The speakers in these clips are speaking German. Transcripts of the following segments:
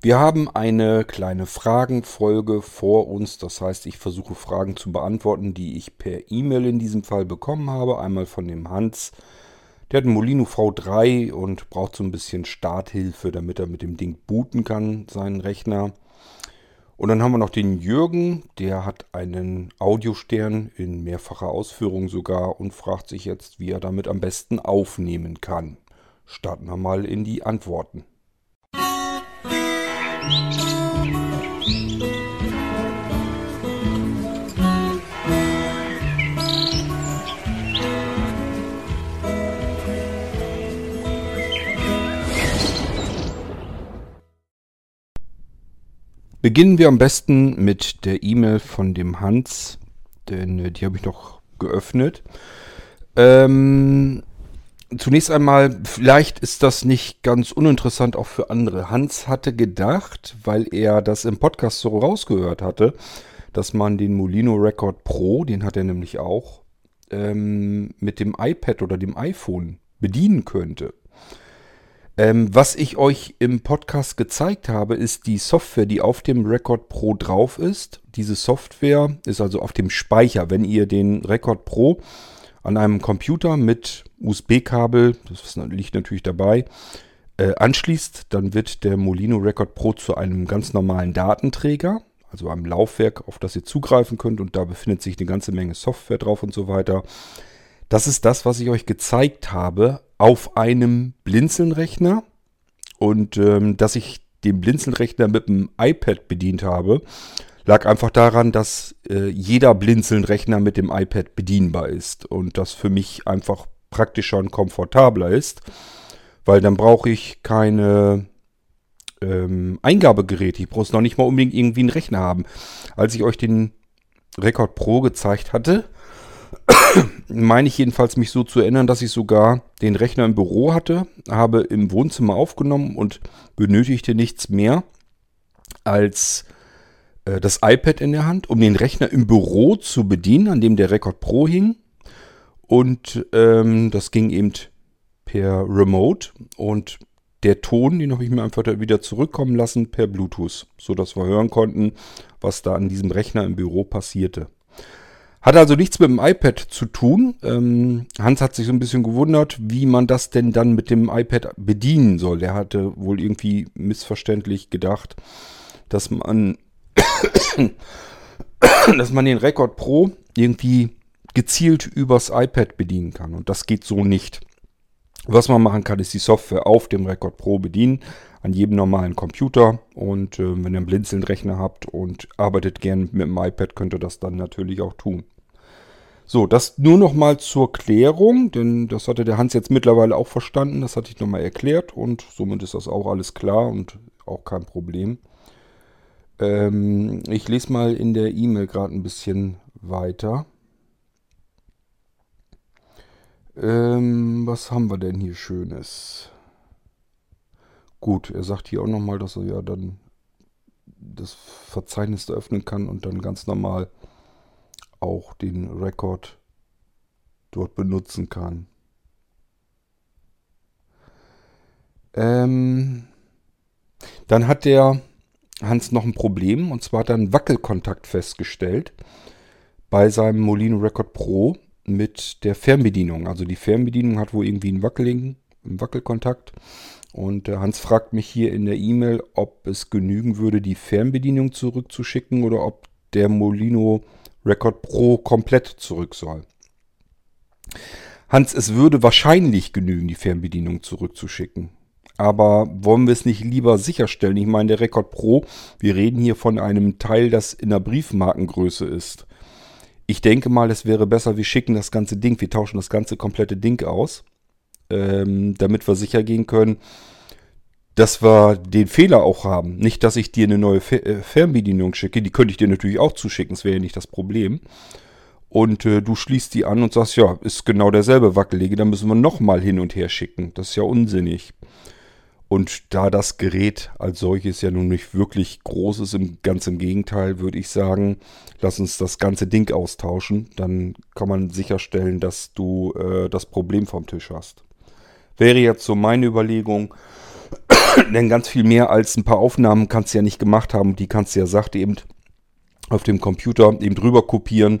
Wir haben eine kleine Fragenfolge vor uns. Das heißt, ich versuche Fragen zu beantworten, die ich per E-Mail in diesem Fall bekommen habe. Einmal von dem Hans. Der hat einen Molino V3 und braucht so ein bisschen Starthilfe, damit er mit dem Ding booten kann, seinen Rechner. Und dann haben wir noch den Jürgen, der hat einen Audiostern in mehrfacher Ausführung sogar und fragt sich jetzt, wie er damit am besten aufnehmen kann. Starten wir mal in die Antworten. Beginnen wir am besten mit der E-Mail von dem Hans, denn äh, die habe ich noch geöffnet. Ähm, Zunächst einmal, vielleicht ist das nicht ganz uninteressant auch für andere. Hans hatte gedacht, weil er das im Podcast so rausgehört hatte, dass man den Molino Record Pro, den hat er nämlich auch, ähm, mit dem iPad oder dem iPhone bedienen könnte. Ähm, was ich euch im Podcast gezeigt habe, ist die Software, die auf dem Record Pro drauf ist. Diese Software ist also auf dem Speicher. Wenn ihr den Record Pro an einem Computer mit USB-Kabel, das liegt natürlich dabei, äh, anschließt, dann wird der Molino Record Pro zu einem ganz normalen Datenträger, also einem Laufwerk, auf das ihr zugreifen könnt und da befindet sich eine ganze Menge Software drauf und so weiter. Das ist das, was ich euch gezeigt habe auf einem Blinzelnrechner und ähm, dass ich den Blinzelnrechner mit dem iPad bedient habe. Lag einfach daran, dass äh, jeder Blinzeln-Rechner mit dem iPad bedienbar ist und das für mich einfach praktischer und komfortabler ist, weil dann brauche ich keine ähm, Eingabegeräte. Ich brauche noch nicht mal unbedingt irgendwie einen Rechner haben. Als ich euch den Record Pro gezeigt hatte, meine ich jedenfalls mich so zu erinnern, dass ich sogar den Rechner im Büro hatte, habe im Wohnzimmer aufgenommen und benötigte nichts mehr als das iPad in der Hand, um den Rechner im Büro zu bedienen, an dem der Record Pro hing. Und ähm, das ging eben per Remote und der Ton, den habe ich mir einfach wieder zurückkommen lassen per Bluetooth, sodass wir hören konnten, was da an diesem Rechner im Büro passierte. Hat also nichts mit dem iPad zu tun. Ähm, Hans hat sich so ein bisschen gewundert, wie man das denn dann mit dem iPad bedienen soll. Er hatte wohl irgendwie missverständlich gedacht, dass man dass man den Record Pro irgendwie gezielt übers iPad bedienen kann. Und das geht so nicht. Was man machen kann, ist die Software auf dem Record Pro bedienen, an jedem normalen Computer. Und äh, wenn ihr einen Blinzeln-Rechner habt und arbeitet gern mit dem iPad, könnt ihr das dann natürlich auch tun. So, das nur noch mal zur Klärung, denn das hatte der Hans jetzt mittlerweile auch verstanden. Das hatte ich nochmal erklärt und somit ist das auch alles klar und auch kein Problem. Ähm, ich lese mal in der E-Mail gerade ein bisschen weiter. Ähm, was haben wir denn hier Schönes? Gut, er sagt hier auch nochmal, dass er ja dann das Verzeichnis öffnen kann und dann ganz normal auch den Rekord dort benutzen kann. Ähm, dann hat der Hans noch ein Problem und zwar hat er einen Wackelkontakt festgestellt bei seinem Molino Record Pro mit der Fernbedienung. Also die Fernbedienung hat wohl irgendwie einen wackeligen einen Wackelkontakt. Und äh, Hans fragt mich hier in der E-Mail, ob es genügen würde, die Fernbedienung zurückzuschicken oder ob der Molino Record Pro komplett zurück soll. Hans, es würde wahrscheinlich genügen, die Fernbedienung zurückzuschicken. Aber wollen wir es nicht lieber sicherstellen? Ich meine, der Record Pro, wir reden hier von einem Teil, das in der Briefmarkengröße ist. Ich denke mal, es wäre besser, wir schicken das ganze Ding, wir tauschen das ganze komplette Ding aus, ähm, damit wir sicher gehen können, dass wir den Fehler auch haben. Nicht, dass ich dir eine neue äh, Fernbedienung schicke, die könnte ich dir natürlich auch zuschicken, das wäre ja nicht das Problem. Und äh, du schließt die an und sagst, ja, ist genau derselbe Wackelige, dann müssen wir nochmal hin und her schicken. Das ist ja unsinnig. Und da das Gerät als solches ja nun nicht wirklich groß ist, im, ganz im Gegenteil, würde ich sagen, lass uns das ganze Ding austauschen. Dann kann man sicherstellen, dass du äh, das Problem vom Tisch hast. Wäre jetzt so meine Überlegung. Denn ganz viel mehr als ein paar Aufnahmen kannst du ja nicht gemacht haben. Die kannst du ja, sagt eben, auf dem Computer eben drüber kopieren.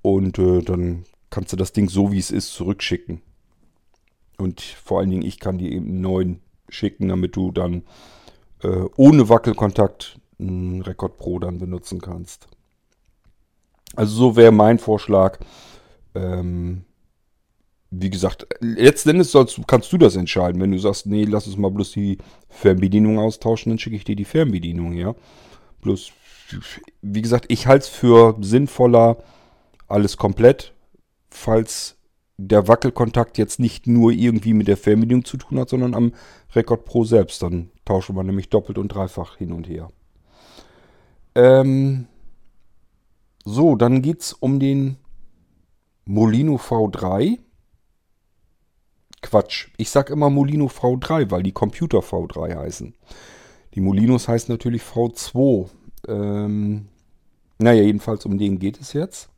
Und äh, dann kannst du das Ding so, wie es ist, zurückschicken. Und vor allen Dingen, ich kann dir eben einen neuen schicken, damit du dann äh, ohne Wackelkontakt einen Record Pro dann benutzen kannst. Also so wäre mein Vorschlag. Ähm, wie gesagt, letzten Endes sollst, kannst du das entscheiden. Wenn du sagst, nee, lass uns mal bloß die Fernbedienung austauschen, dann schicke ich dir die Fernbedienung, ja. Bloß, wie gesagt, ich halte es für sinnvoller, alles komplett, falls der Wackelkontakt jetzt nicht nur irgendwie mit der Fernbedienung zu tun hat, sondern am Record Pro selbst. Dann tauschen wir nämlich doppelt und dreifach hin und her. Ähm, so, dann geht es um den Molino V3. Quatsch, ich sage immer Molino V3, weil die Computer V3 heißen. Die Molinos heißen natürlich V2. Ähm, naja, jedenfalls um den geht es jetzt.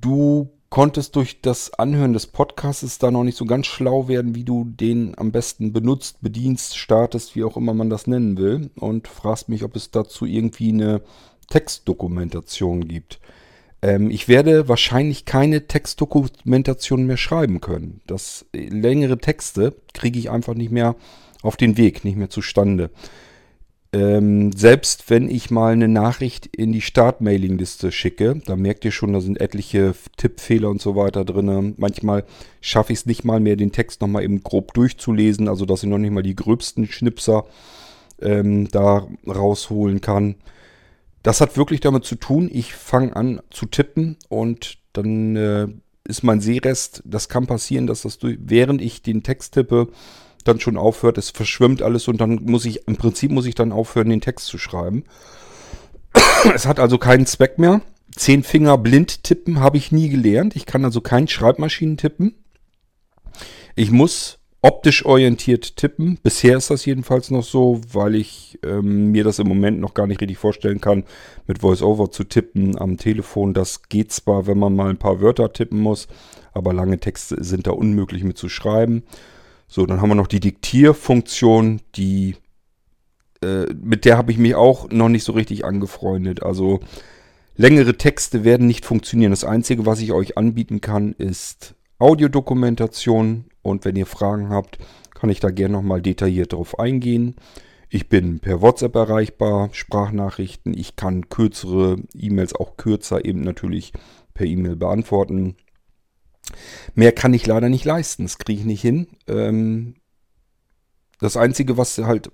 Du konntest durch das Anhören des Podcasts da noch nicht so ganz schlau werden, wie du den am besten benutzt, bedienst, startest, wie auch immer man das nennen will. Und fragst mich, ob es dazu irgendwie eine Textdokumentation gibt. Ähm, ich werde wahrscheinlich keine Textdokumentation mehr schreiben können. Das äh, längere Texte kriege ich einfach nicht mehr auf den Weg, nicht mehr zustande. Ähm, selbst wenn ich mal eine Nachricht in die Start-Mailing-Liste schicke, da merkt ihr schon, da sind etliche Tippfehler und so weiter drin. Manchmal schaffe ich es nicht mal mehr, den Text nochmal eben grob durchzulesen, also dass ich noch nicht mal die gröbsten Schnipser ähm, da rausholen kann. Das hat wirklich damit zu tun, ich fange an zu tippen und dann äh, ist mein Sehrest, das kann passieren, dass das durch, während ich den Text tippe, dann schon aufhört, es verschwimmt alles und dann muss ich, im Prinzip muss ich dann aufhören, den Text zu schreiben. Es hat also keinen Zweck mehr. Zehn Finger blind tippen habe ich nie gelernt. Ich kann also kein Schreibmaschinen tippen. Ich muss optisch orientiert tippen. Bisher ist das jedenfalls noch so, weil ich ähm, mir das im Moment noch gar nicht richtig vorstellen kann, mit VoiceOver zu tippen am Telefon. Das geht zwar, wenn man mal ein paar Wörter tippen muss, aber lange Texte sind da unmöglich mit zu schreiben. So, dann haben wir noch die Diktierfunktion, die äh, mit der habe ich mich auch noch nicht so richtig angefreundet. Also längere Texte werden nicht funktionieren. Das Einzige, was ich euch anbieten kann, ist Audiodokumentation. Und wenn ihr Fragen habt, kann ich da gerne nochmal detailliert drauf eingehen. Ich bin per WhatsApp erreichbar, Sprachnachrichten. Ich kann kürzere E-Mails auch kürzer eben natürlich per E-Mail beantworten. Mehr kann ich leider nicht leisten. Das kriege ich nicht hin. Ähm, das Einzige, was du halt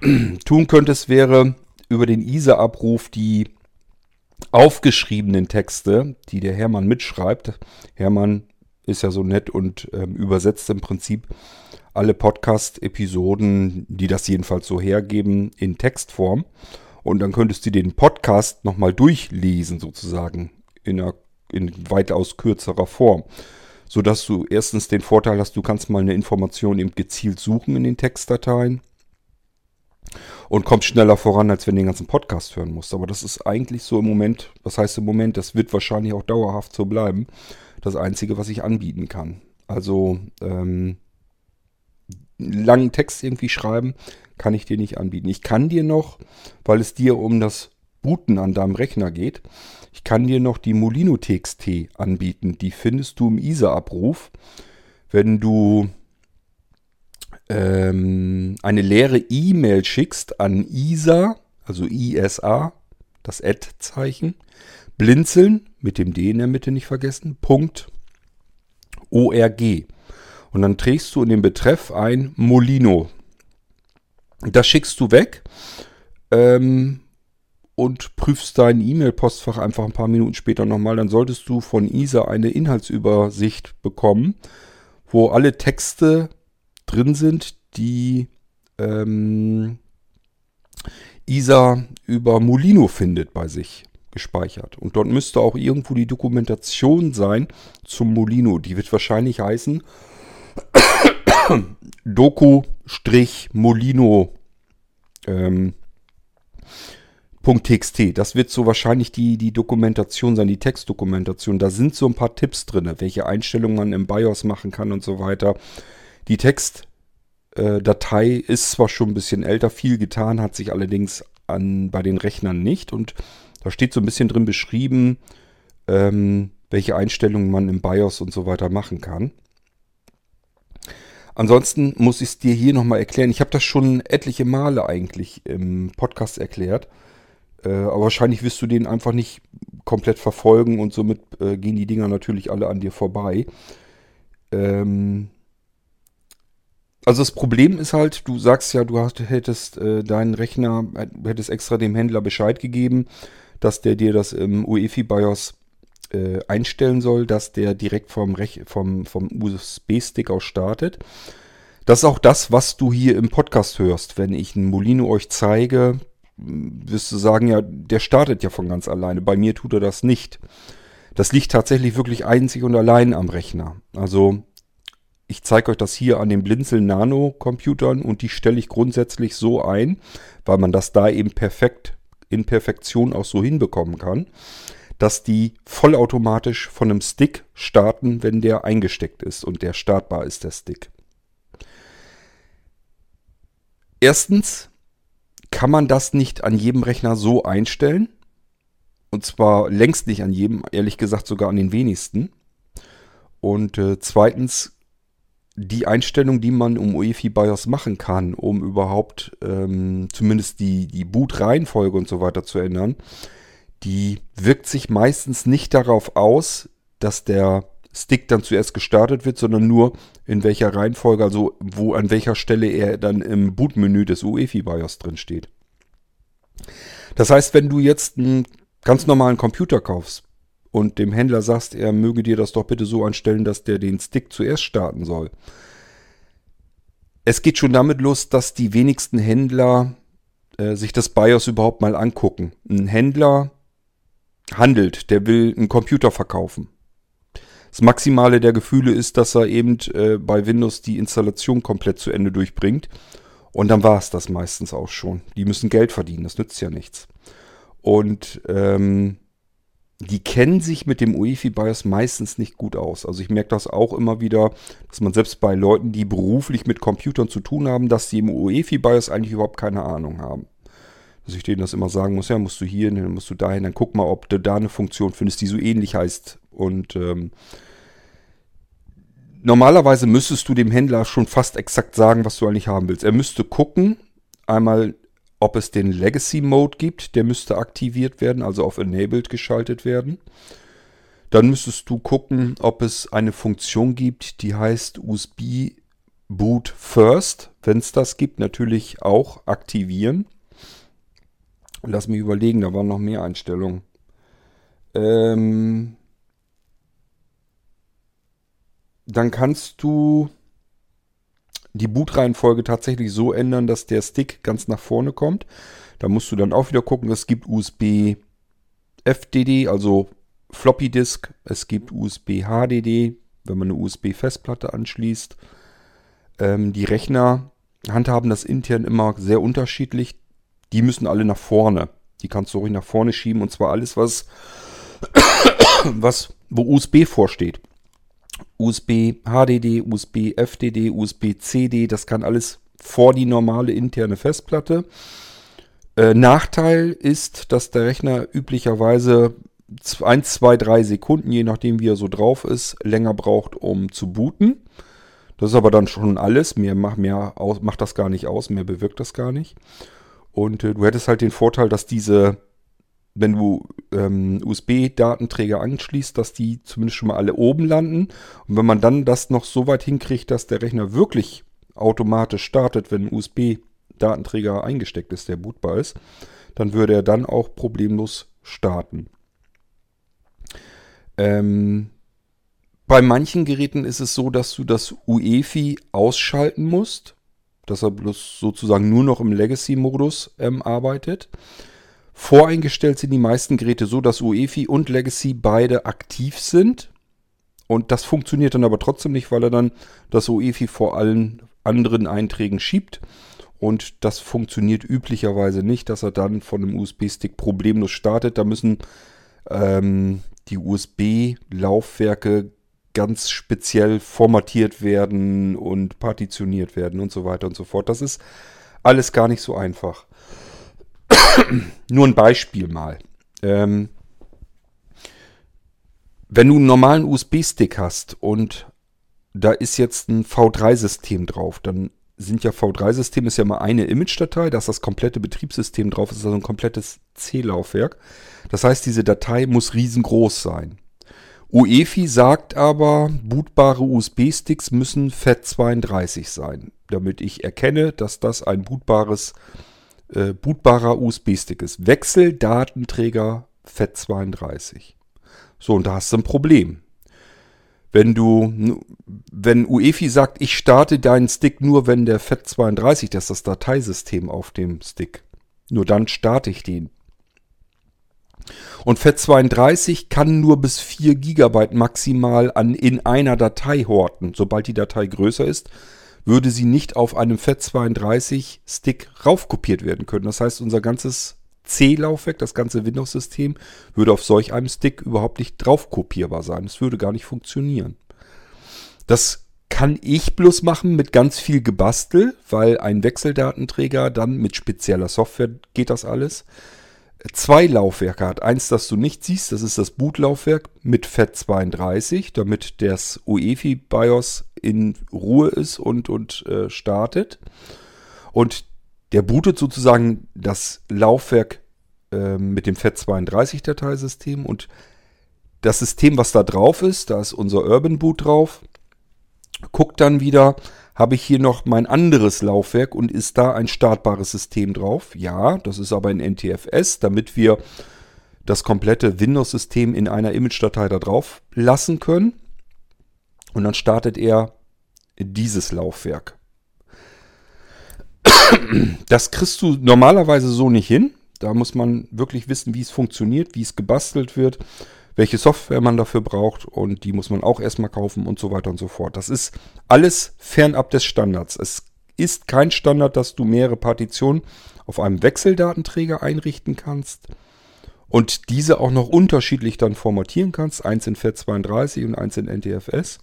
tun könntest, wäre über den ISA-Abruf die aufgeschriebenen Texte, die der Hermann mitschreibt. Hermann ist ja so nett und ähm, übersetzt im Prinzip alle Podcast-Episoden, die das jedenfalls so hergeben, in Textform. Und dann könntest du den Podcast nochmal durchlesen, sozusagen, in einer in weitaus kürzerer Form. Sodass du erstens den Vorteil hast, du kannst mal eine Information eben gezielt suchen in den Textdateien und kommst schneller voran, als wenn du den ganzen Podcast hören musst. Aber das ist eigentlich so im Moment, was heißt im Moment, das wird wahrscheinlich auch dauerhaft so bleiben, das Einzige, was ich anbieten kann. Also ähm, langen Text irgendwie schreiben, kann ich dir nicht anbieten. Ich kann dir noch, weil es dir um das Booten an deinem Rechner geht, ich kann dir noch die Molino TXT anbieten. Die findest du im ISA-Abruf. Wenn du ähm, eine leere E-Mail schickst an ISA, also ISA, das Ad-Zeichen, blinzeln, mit dem D in der Mitte nicht vergessen, Punkt ORG. Und dann trägst du in den Betreff ein Molino. Das schickst du weg. Ähm, und prüfst dein E-Mail-Postfach einfach ein paar Minuten später nochmal, dann solltest du von ISA eine Inhaltsübersicht bekommen, wo alle Texte drin sind, die ähm, ISA über Molino findet bei sich gespeichert. Und dort müsste auch irgendwo die Dokumentation sein zum Molino. Die wird wahrscheinlich heißen Doku-Molino ähm, .txt. Das wird so wahrscheinlich die, die Dokumentation sein, die Textdokumentation. Da sind so ein paar Tipps drin, welche Einstellungen man im BIOS machen kann und so weiter. Die Textdatei äh, ist zwar schon ein bisschen älter, viel getan hat sich allerdings an, bei den Rechnern nicht. Und da steht so ein bisschen drin beschrieben, ähm, welche Einstellungen man im BIOS und so weiter machen kann. Ansonsten muss ich es dir hier nochmal erklären. Ich habe das schon etliche Male eigentlich im Podcast erklärt. Äh, aber wahrscheinlich wirst du den einfach nicht komplett verfolgen und somit äh, gehen die Dinger natürlich alle an dir vorbei. Ähm also das Problem ist halt, du sagst ja, du hast, hättest äh, deinen Rechner, hättest extra dem Händler Bescheid gegeben, dass der dir das im UEFI BIOS äh, einstellen soll, dass der direkt vom, vom, vom USB-Stick aus startet. Das ist auch das, was du hier im Podcast hörst. Wenn ich einen Molino euch zeige, wirst du sagen, ja, der startet ja von ganz alleine. Bei mir tut er das nicht. Das liegt tatsächlich wirklich einzig und allein am Rechner. Also ich zeige euch das hier an den Blinzeln Nano Computern und die stelle ich grundsätzlich so ein, weil man das da eben perfekt in Perfektion auch so hinbekommen kann dass die vollautomatisch von einem Stick starten, wenn der eingesteckt ist und der startbar ist, der Stick. Erstens kann man das nicht an jedem Rechner so einstellen. Und zwar längst nicht an jedem, ehrlich gesagt sogar an den wenigsten. Und äh, zweitens, die Einstellung, die man um UEFI BIOS machen kann, um überhaupt ähm, zumindest die, die Boot-Reihenfolge und so weiter zu ändern, die wirkt sich meistens nicht darauf aus, dass der Stick dann zuerst gestartet wird, sondern nur in welcher Reihenfolge, also wo an welcher Stelle er dann im Bootmenü des UEFI BIOS drin steht. Das heißt, wenn du jetzt einen ganz normalen Computer kaufst und dem Händler sagst, er möge dir das doch bitte so anstellen, dass der den Stick zuerst starten soll. Es geht schon damit los, dass die wenigsten Händler äh, sich das BIOS überhaupt mal angucken. Ein Händler handelt, der will einen Computer verkaufen. Das Maximale der Gefühle ist, dass er eben äh, bei Windows die Installation komplett zu Ende durchbringt. Und dann war es das meistens auch schon. Die müssen Geld verdienen, das nützt ja nichts. Und ähm, die kennen sich mit dem UEFI BIOS meistens nicht gut aus. Also ich merke das auch immer wieder, dass man selbst bei Leuten, die beruflich mit Computern zu tun haben, dass sie im UEFI BIOS eigentlich überhaupt keine Ahnung haben dass ich denen das immer sagen muss, ja, musst du hier, dann musst du dahin, dann guck mal, ob du da eine Funktion findest, die so ähnlich heißt. Und ähm, normalerweise müsstest du dem Händler schon fast exakt sagen, was du eigentlich haben willst. Er müsste gucken, einmal, ob es den Legacy Mode gibt, der müsste aktiviert werden, also auf Enabled geschaltet werden. Dann müsstest du gucken, ob es eine Funktion gibt, die heißt USB Boot First. Wenn es das gibt, natürlich auch aktivieren. Lass mich überlegen, da waren noch mehr Einstellungen. Ähm, dann kannst du die Bootreihenfolge tatsächlich so ändern, dass der Stick ganz nach vorne kommt. Da musst du dann auch wieder gucken, es gibt USB FDD, also Floppy Disk, es gibt USB HDD, wenn man eine USB-Festplatte anschließt. Ähm, die Rechner handhaben das intern immer sehr unterschiedlich die müssen alle nach vorne. Die kannst du ruhig nach vorne schieben und zwar alles, was, was wo USB vorsteht. USB HDD, USB FDD, USB CD, das kann alles vor die normale interne Festplatte. Äh, Nachteil ist, dass der Rechner üblicherweise 1, 2, 3 Sekunden, je nachdem wie er so drauf ist, länger braucht, um zu booten. Das ist aber dann schon alles. Mehr, mehr aus, macht das gar nicht aus, mehr bewirkt das gar nicht. Und äh, du hättest halt den Vorteil, dass diese, wenn du ähm, USB-Datenträger anschließt, dass die zumindest schon mal alle oben landen. Und wenn man dann das noch so weit hinkriegt, dass der Rechner wirklich automatisch startet, wenn ein USB-Datenträger eingesteckt ist, der bootbar ist, dann würde er dann auch problemlos starten. Ähm, bei manchen Geräten ist es so, dass du das UEFI ausschalten musst dass er bloß sozusagen nur noch im Legacy-Modus ähm, arbeitet. Voreingestellt sind die meisten Geräte so, dass UEFI und Legacy beide aktiv sind. Und das funktioniert dann aber trotzdem nicht, weil er dann das UEFI vor allen anderen Einträgen schiebt. Und das funktioniert üblicherweise nicht, dass er dann von einem USB-Stick problemlos startet. Da müssen ähm, die USB-Laufwerke ganz speziell formatiert werden und partitioniert werden und so weiter und so fort. Das ist alles gar nicht so einfach. Nur ein Beispiel mal. Ähm, wenn du einen normalen USB-Stick hast und da ist jetzt ein V3-System drauf, dann sind ja V3-System ist ja mal eine Image-Datei, da ist das komplette Betriebssystem drauf, ist also ein komplettes C-Laufwerk. Das heißt, diese Datei muss riesengroß sein. UEFI sagt aber, bootbare USB-Sticks müssen FAT32 sein, damit ich erkenne, dass das ein bootbares, äh, bootbarer USB-Stick ist. Wechseldatenträger FAT32. So, und da hast du ein Problem. Wenn du, wenn UEFI sagt, ich starte deinen Stick nur, wenn der FAT32, das ist das Dateisystem auf dem Stick, nur dann starte ich den. Und FAT32 kann nur bis 4 GB maximal an, in einer Datei horten. Sobald die Datei größer ist, würde sie nicht auf einem FAT32 Stick raufkopiert werden können. Das heißt, unser ganzes C-Laufwerk, das ganze Windows-System, würde auf solch einem Stick überhaupt nicht drauf kopierbar sein. Es würde gar nicht funktionieren. Das kann ich bloß machen mit ganz viel Gebastel, weil ein Wechseldatenträger dann mit spezieller Software geht das alles. Zwei Laufwerke hat. Eins, das du nicht siehst, das ist das Bootlaufwerk mit FAT32, damit das UEFI BIOS in Ruhe ist und, und äh, startet. Und der bootet sozusagen das Laufwerk äh, mit dem FAT32-Dateisystem und das System, was da drauf ist, da ist unser Urban Boot drauf, guckt dann wieder, habe ich hier noch mein anderes Laufwerk und ist da ein startbares System drauf? Ja, das ist aber ein NTFS, damit wir das komplette Windows-System in einer Image-Datei da drauf lassen können. Und dann startet er dieses Laufwerk. Das kriegst du normalerweise so nicht hin. Da muss man wirklich wissen, wie es funktioniert, wie es gebastelt wird, welche Software man dafür braucht und die muss man auch erstmal kaufen und so weiter und so fort. Das ist alles fernab des Standards. Es ist kein Standard, dass du mehrere Partitionen auf einem Wechseldatenträger einrichten kannst und diese auch noch unterschiedlich dann formatieren kannst. Eins in FAT32 und eins in NTFS.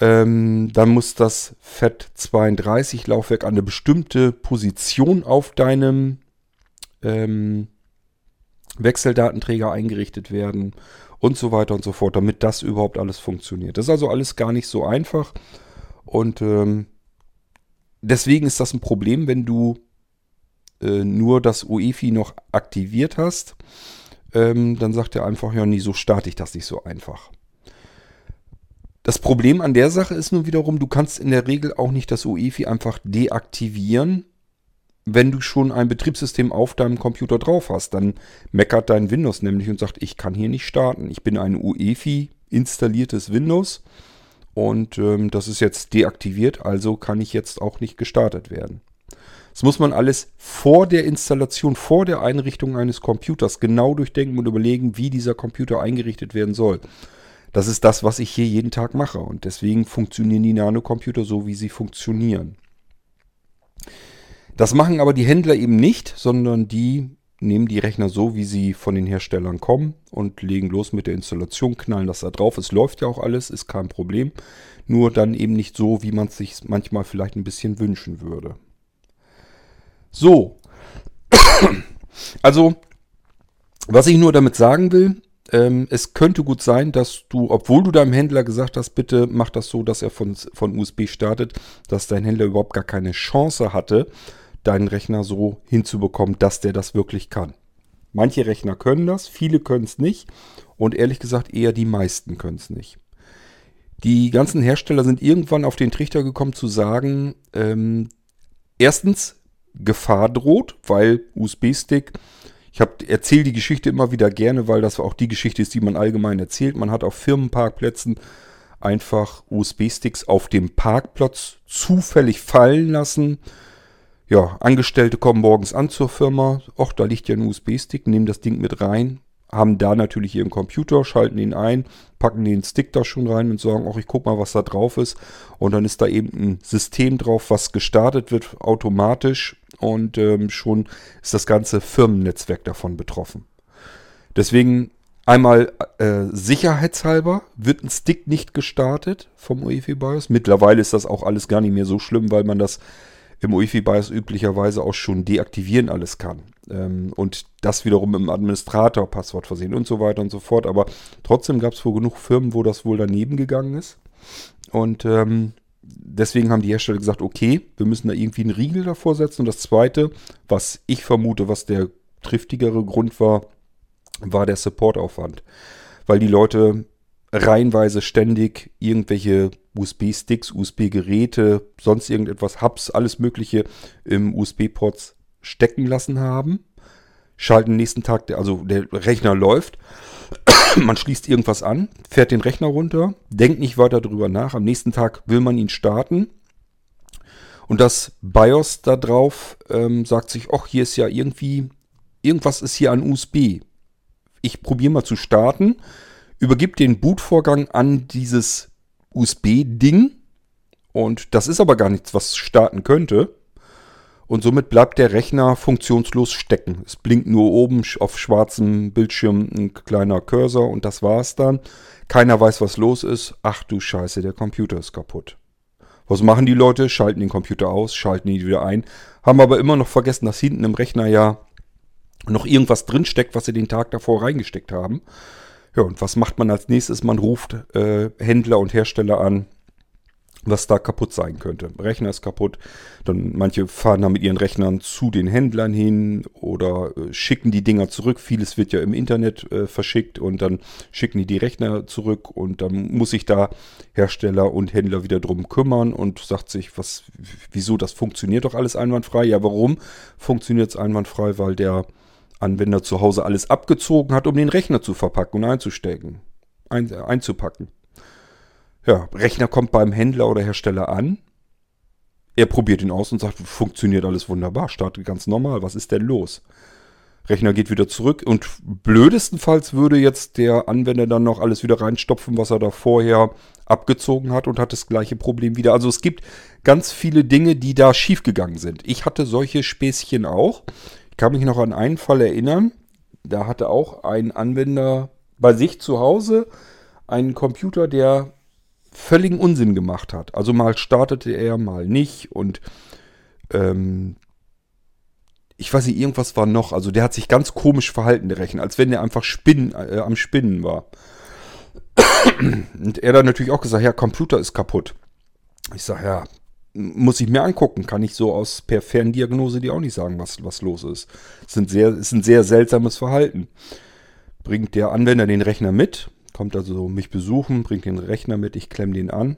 Ähm, dann muss das FAT32 Laufwerk an eine bestimmte Position auf deinem ähm, Wechseldatenträger eingerichtet werden und so weiter und so fort, damit das überhaupt alles funktioniert. Das ist also alles gar nicht so einfach und ähm, deswegen ist das ein Problem, wenn du äh, nur das UEFI noch aktiviert hast. Ähm, dann sagt er einfach, ja, nie so starte ich das nicht so einfach. Das Problem an der Sache ist nun wiederum, du kannst in der Regel auch nicht das UEFI einfach deaktivieren, wenn du schon ein Betriebssystem auf deinem Computer drauf hast. Dann meckert dein Windows nämlich und sagt, ich kann hier nicht starten. Ich bin ein UEFI installiertes Windows und ähm, das ist jetzt deaktiviert, also kann ich jetzt auch nicht gestartet werden. Das muss man alles vor der Installation, vor der Einrichtung eines Computers genau durchdenken und überlegen, wie dieser Computer eingerichtet werden soll. Das ist das, was ich hier jeden Tag mache. Und deswegen funktionieren die Nanocomputer so, wie sie funktionieren. Das machen aber die Händler eben nicht, sondern die nehmen die Rechner so, wie sie von den Herstellern kommen und legen los mit der Installation, knallen das da drauf. Es läuft ja auch alles, ist kein Problem. Nur dann eben nicht so, wie man es sich manchmal vielleicht ein bisschen wünschen würde. So. Also, was ich nur damit sagen will, ähm, es könnte gut sein, dass du, obwohl du deinem Händler gesagt hast, bitte mach das so, dass er von, von USB startet, dass dein Händler überhaupt gar keine Chance hatte, deinen Rechner so hinzubekommen, dass der das wirklich kann. Manche Rechner können das, viele können es nicht und ehrlich gesagt eher die meisten können es nicht. Die ganzen Hersteller sind irgendwann auf den Trichter gekommen zu sagen, ähm, erstens, Gefahr droht, weil USB-Stick ich erzähle die Geschichte immer wieder gerne, weil das auch die Geschichte ist, die man allgemein erzählt. Man hat auf Firmenparkplätzen einfach USB-Sticks auf dem Parkplatz zufällig fallen lassen. Ja, Angestellte kommen morgens an zur Firma. Och, da liegt ja ein USB-Stick, nehmen das Ding mit rein, haben da natürlich ihren Computer, schalten ihn ein, packen den Stick da schon rein und sagen, ach, ich guck mal, was da drauf ist. Und dann ist da eben ein System drauf, was gestartet wird automatisch und ähm, schon ist das ganze Firmennetzwerk davon betroffen. Deswegen Einmal äh, sicherheitshalber wird ein Stick nicht gestartet vom UEFI BIOS. Mittlerweile ist das auch alles gar nicht mehr so schlimm, weil man das im UEFI BIOS üblicherweise auch schon deaktivieren alles kann. Ähm, und das wiederum im Administrator Passwort versehen und so weiter und so fort. Aber trotzdem gab es wohl genug Firmen, wo das wohl daneben gegangen ist. Und ähm, deswegen haben die Hersteller gesagt, okay, wir müssen da irgendwie einen Riegel davor setzen. Und das Zweite, was ich vermute, was der triftigere Grund war, war der Supportaufwand. Weil die Leute reihenweise ständig irgendwelche USB-Sticks, USB-Geräte, sonst irgendetwas, Hubs, alles Mögliche im USB-Ports stecken lassen haben. Schalten nächsten Tag, also der Rechner läuft, man schließt irgendwas an, fährt den Rechner runter, denkt nicht weiter darüber nach, am nächsten Tag will man ihn starten. Und das BIOS da drauf ähm, sagt sich, ach, hier ist ja irgendwie, irgendwas ist hier an USB ich probiere mal zu starten, übergib den Bootvorgang an dieses USB-Ding und das ist aber gar nichts, was starten könnte. Und somit bleibt der Rechner funktionslos stecken. Es blinkt nur oben auf schwarzem Bildschirm ein kleiner Cursor und das war's dann. Keiner weiß, was los ist. Ach du Scheiße, der Computer ist kaputt. Was machen die Leute? Schalten den Computer aus, schalten ihn wieder ein, haben aber immer noch vergessen, dass hinten im Rechner ja noch irgendwas drinsteckt, was sie den Tag davor reingesteckt haben. Ja, und was macht man als nächstes? Man ruft äh, Händler und Hersteller an, was da kaputt sein könnte. Rechner ist kaputt. Dann manche fahren dann mit ihren Rechnern zu den Händlern hin oder äh, schicken die Dinger zurück. Vieles wird ja im Internet äh, verschickt und dann schicken die die Rechner zurück und dann muss sich da Hersteller und Händler wieder drum kümmern und sagt sich, was, wieso, das funktioniert doch alles einwandfrei. Ja, warum funktioniert es einwandfrei? Weil der Anwender zu Hause alles abgezogen hat, um den Rechner zu verpacken und einzustecken, ein, einzupacken. Ja, Rechner kommt beim Händler oder Hersteller an. Er probiert ihn aus und sagt, funktioniert alles wunderbar, startet ganz normal, was ist denn los? Rechner geht wieder zurück und blödestenfalls würde jetzt der Anwender dann noch alles wieder reinstopfen, was er da vorher abgezogen hat und hat das gleiche Problem wieder. Also es gibt ganz viele Dinge, die da schiefgegangen sind. Ich hatte solche Späßchen auch kann mich noch an einen Fall erinnern. Da hatte auch ein Anwender bei sich zu Hause einen Computer, der völligen Unsinn gemacht hat. Also mal startete er, mal nicht und ähm, ich weiß nicht, irgendwas war noch. Also der hat sich ganz komisch verhalten, der Rechner, als wenn der einfach Spinnen, äh, am Spinnen war. Und er dann natürlich auch gesagt, ja, Computer ist kaputt. Ich sage, ja, muss ich mir angucken. Kann ich so aus per Ferndiagnose dir auch nicht sagen, was, was los ist. Es sind sehr, ist ein sehr seltsames Verhalten. Bringt der Anwender den Rechner mit, kommt also mich besuchen, bringt den Rechner mit, ich klemme den an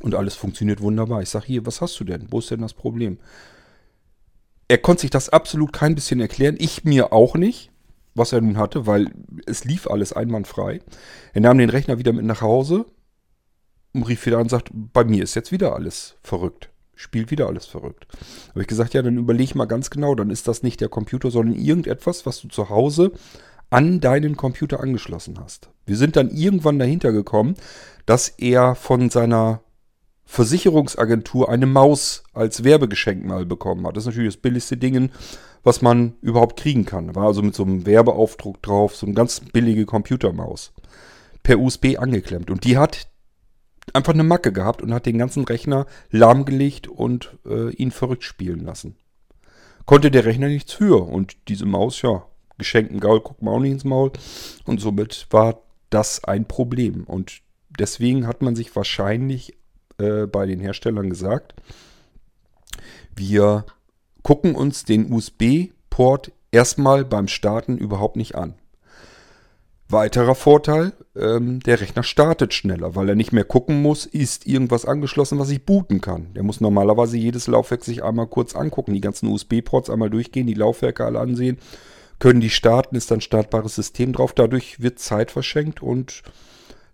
und alles funktioniert wunderbar. Ich sage hier, was hast du denn? Wo ist denn das Problem? Er konnte sich das absolut kein bisschen erklären, ich mir auch nicht, was er nun hatte, weil es lief alles einwandfrei. Er nahm den Rechner wieder mit nach Hause, rief wieder an und sagt, bei mir ist jetzt wieder alles verrückt. Spielt wieder alles verrückt. Habe ich gesagt, ja, dann überleg mal ganz genau, dann ist das nicht der Computer, sondern irgendetwas, was du zu Hause an deinen Computer angeschlossen hast. Wir sind dann irgendwann dahinter gekommen, dass er von seiner Versicherungsagentur eine Maus als Werbegeschenk mal bekommen hat. Das ist natürlich das billigste Ding, was man überhaupt kriegen kann. War also mit so einem Werbeaufdruck drauf, so eine ganz billige Computermaus. Per USB angeklemmt. Und die hat einfach eine Macke gehabt und hat den ganzen Rechner lahmgelegt und äh, ihn verrückt spielen lassen. Konnte der Rechner nichts für und diese Maus, ja, geschenkten Gaul guckt man auch nicht ins Maul und somit war das ein Problem und deswegen hat man sich wahrscheinlich äh, bei den Herstellern gesagt, wir gucken uns den USB-Port erstmal beim Starten überhaupt nicht an. Weiterer Vorteil, ähm, der Rechner startet schneller, weil er nicht mehr gucken muss, ist irgendwas angeschlossen, was ich booten kann. Der muss normalerweise jedes Laufwerk sich einmal kurz angucken, die ganzen USB-Ports einmal durchgehen, die Laufwerke alle ansehen, können die starten, ist dann startbares System drauf. Dadurch wird Zeit verschenkt und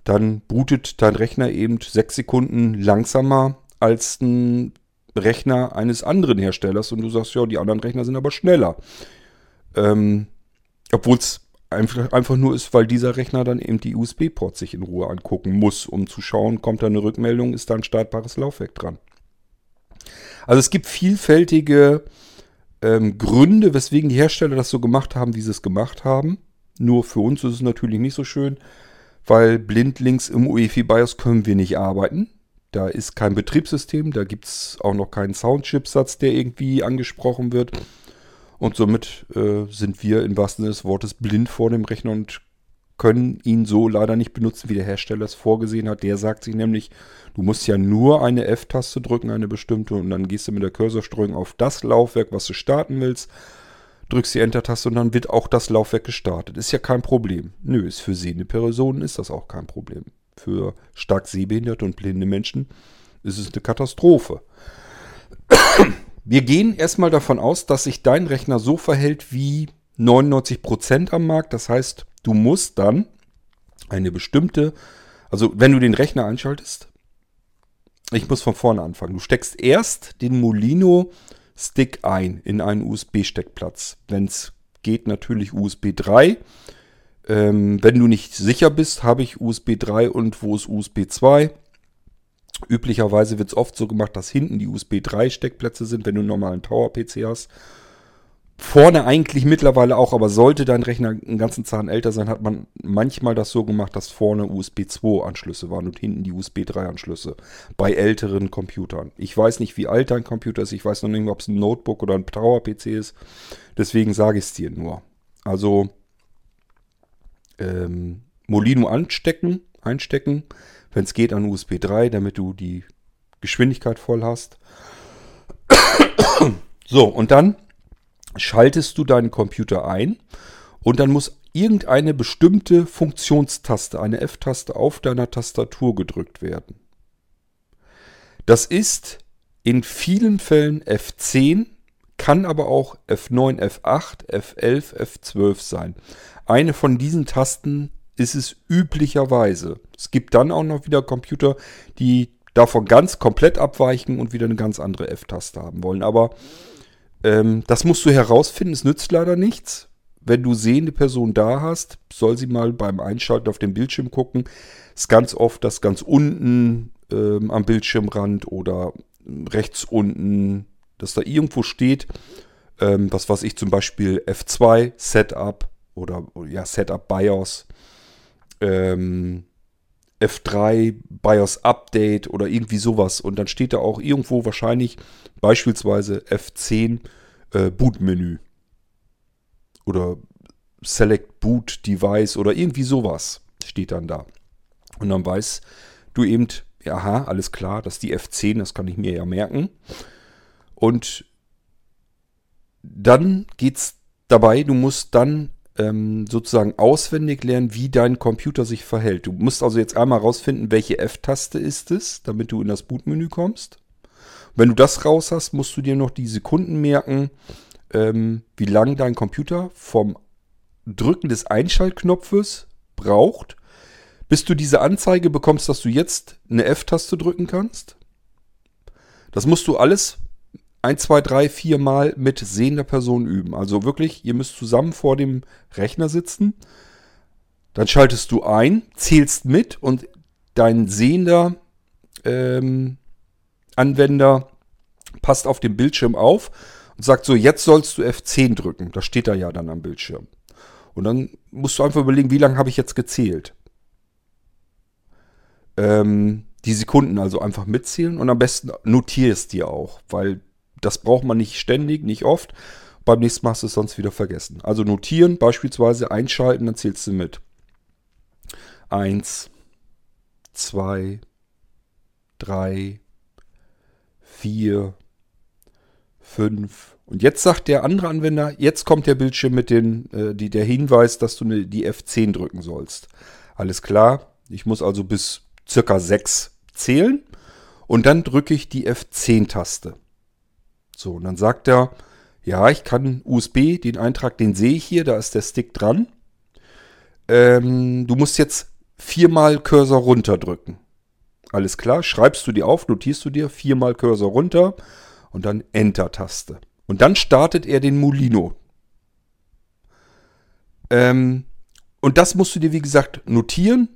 dann bootet dein Rechner eben sechs Sekunden langsamer als ein Rechner eines anderen Herstellers und du sagst, ja, die anderen Rechner sind aber schneller. Ähm, Obwohl es einfach, einfach nur ist, weil dieser Rechner dann eben die USB-Ports sich in Ruhe angucken muss, um zu schauen, kommt da eine Rückmeldung, ist da ein startbares Laufwerk dran. Also es gibt vielfältige ähm, Gründe, weswegen die Hersteller das so gemacht haben, wie sie es gemacht haben. Nur für uns ist es natürlich nicht so schön, weil blindlings im UEFI BIOS können wir nicht arbeiten. Da ist kein Betriebssystem, da gibt es auch noch keinen Soundchipsatz, der irgendwie angesprochen wird. Und somit äh, sind wir im wahrsten Sinne des Wortes blind vor dem Rechner und können ihn so leider nicht benutzen, wie der Hersteller es vorgesehen hat. Der sagt sich nämlich, du musst ja nur eine F-Taste drücken, eine bestimmte, und dann gehst du mit der Cursorstreuung auf das Laufwerk, was du starten willst, drückst die Enter-Taste und dann wird auch das Laufwerk gestartet. Ist ja kein Problem. Nö, ist für sehende Personen ist das auch kein Problem. Für stark sehbehinderte und blinde Menschen ist es eine Katastrophe. Wir gehen erstmal davon aus, dass sich dein Rechner so verhält wie 99% am Markt. Das heißt, du musst dann eine bestimmte, also wenn du den Rechner einschaltest, ich muss von vorne anfangen. Du steckst erst den Molino Stick ein in einen USB-Steckplatz. Wenn es geht, natürlich USB 3. Ähm, wenn du nicht sicher bist, habe ich USB 3 und wo ist USB 2? Üblicherweise wird es oft so gemacht, dass hinten die USB 3 Steckplätze sind, wenn du einen normalen Tower-PC hast. Vorne eigentlich mittlerweile auch, aber sollte dein Rechner einen ganzen Zahn älter sein, hat man manchmal das so gemacht, dass vorne USB 2 Anschlüsse waren und hinten die USB 3 Anschlüsse. Bei älteren Computern. Ich weiß nicht, wie alt dein Computer ist. Ich weiß noch nicht, ob es ein Notebook oder ein Tower-PC ist. Deswegen sage ich es dir nur. Also ähm, Molino anstecken, einstecken, wenn es geht an USB 3, damit du die Geschwindigkeit voll hast. so, und dann schaltest du deinen Computer ein und dann muss irgendeine bestimmte Funktionstaste, eine F-Taste auf deiner Tastatur gedrückt werden. Das ist in vielen Fällen F10, kann aber auch F9, F8, F11, F12 sein. Eine von diesen Tasten ist es üblicherweise. Es gibt dann auch noch wieder Computer, die davon ganz komplett abweichen und wieder eine ganz andere F-Taste haben wollen. Aber ähm, das musst du herausfinden, es nützt leider nichts. Wenn du sehende Person da hast, soll sie mal beim Einschalten auf den Bildschirm gucken. Ist ganz oft das ganz unten ähm, am Bildschirmrand oder rechts unten, dass da irgendwo steht, ähm, was weiß ich, zum Beispiel F2 Setup oder ja, Setup BIOS, ähm, F3 BIOS Update oder irgendwie sowas. Und dann steht da auch irgendwo wahrscheinlich beispielsweise F10 äh, Bootmenü oder Select Boot Device oder irgendwie sowas steht dann da. Und dann weißt du eben, aha, alles klar, das ist die F10, das kann ich mir ja merken. Und dann geht es dabei, du musst dann ähm, sozusagen auswendig lernen, wie dein Computer sich verhält. Du musst also jetzt einmal rausfinden, welche F-Taste ist es, damit du in das Bootmenü kommst. Wenn du das raus hast, musst du dir noch die Sekunden merken, ähm, wie lange dein Computer vom Drücken des Einschaltknopfes braucht, bis du diese Anzeige bekommst, dass du jetzt eine F-Taste drücken kannst. Das musst du alles ein, zwei, drei, vier Mal mit sehender Person üben. Also wirklich, ihr müsst zusammen vor dem Rechner sitzen. Dann schaltest du ein, zählst mit und dein sehender ähm, Anwender passt auf dem Bildschirm auf und sagt so, jetzt sollst du F10 drücken. Das steht da ja dann am Bildschirm. Und dann musst du einfach überlegen, wie lange habe ich jetzt gezählt. Ähm, die Sekunden also einfach mitzählen und am besten notierst dir auch, weil das braucht man nicht ständig, nicht oft. Beim nächsten Mal hast du es sonst wieder vergessen. Also notieren, beispielsweise einschalten, dann zählst du mit. Eins, zwei, drei, vier, fünf. Und jetzt sagt der andere Anwender, jetzt kommt der Bildschirm mit den, äh, die, der Hinweis, dass du ne, die F10 drücken sollst. Alles klar. Ich muss also bis circa 6 zählen. Und dann drücke ich die F10-Taste. So, und dann sagt er, ja, ich kann USB, den Eintrag, den sehe ich hier, da ist der Stick dran. Ähm, du musst jetzt viermal Cursor runterdrücken. Alles klar, schreibst du dir auf, notierst du dir, viermal Cursor runter und dann Enter-Taste. Und dann startet er den Molino. Ähm, und das musst du dir, wie gesagt, notieren.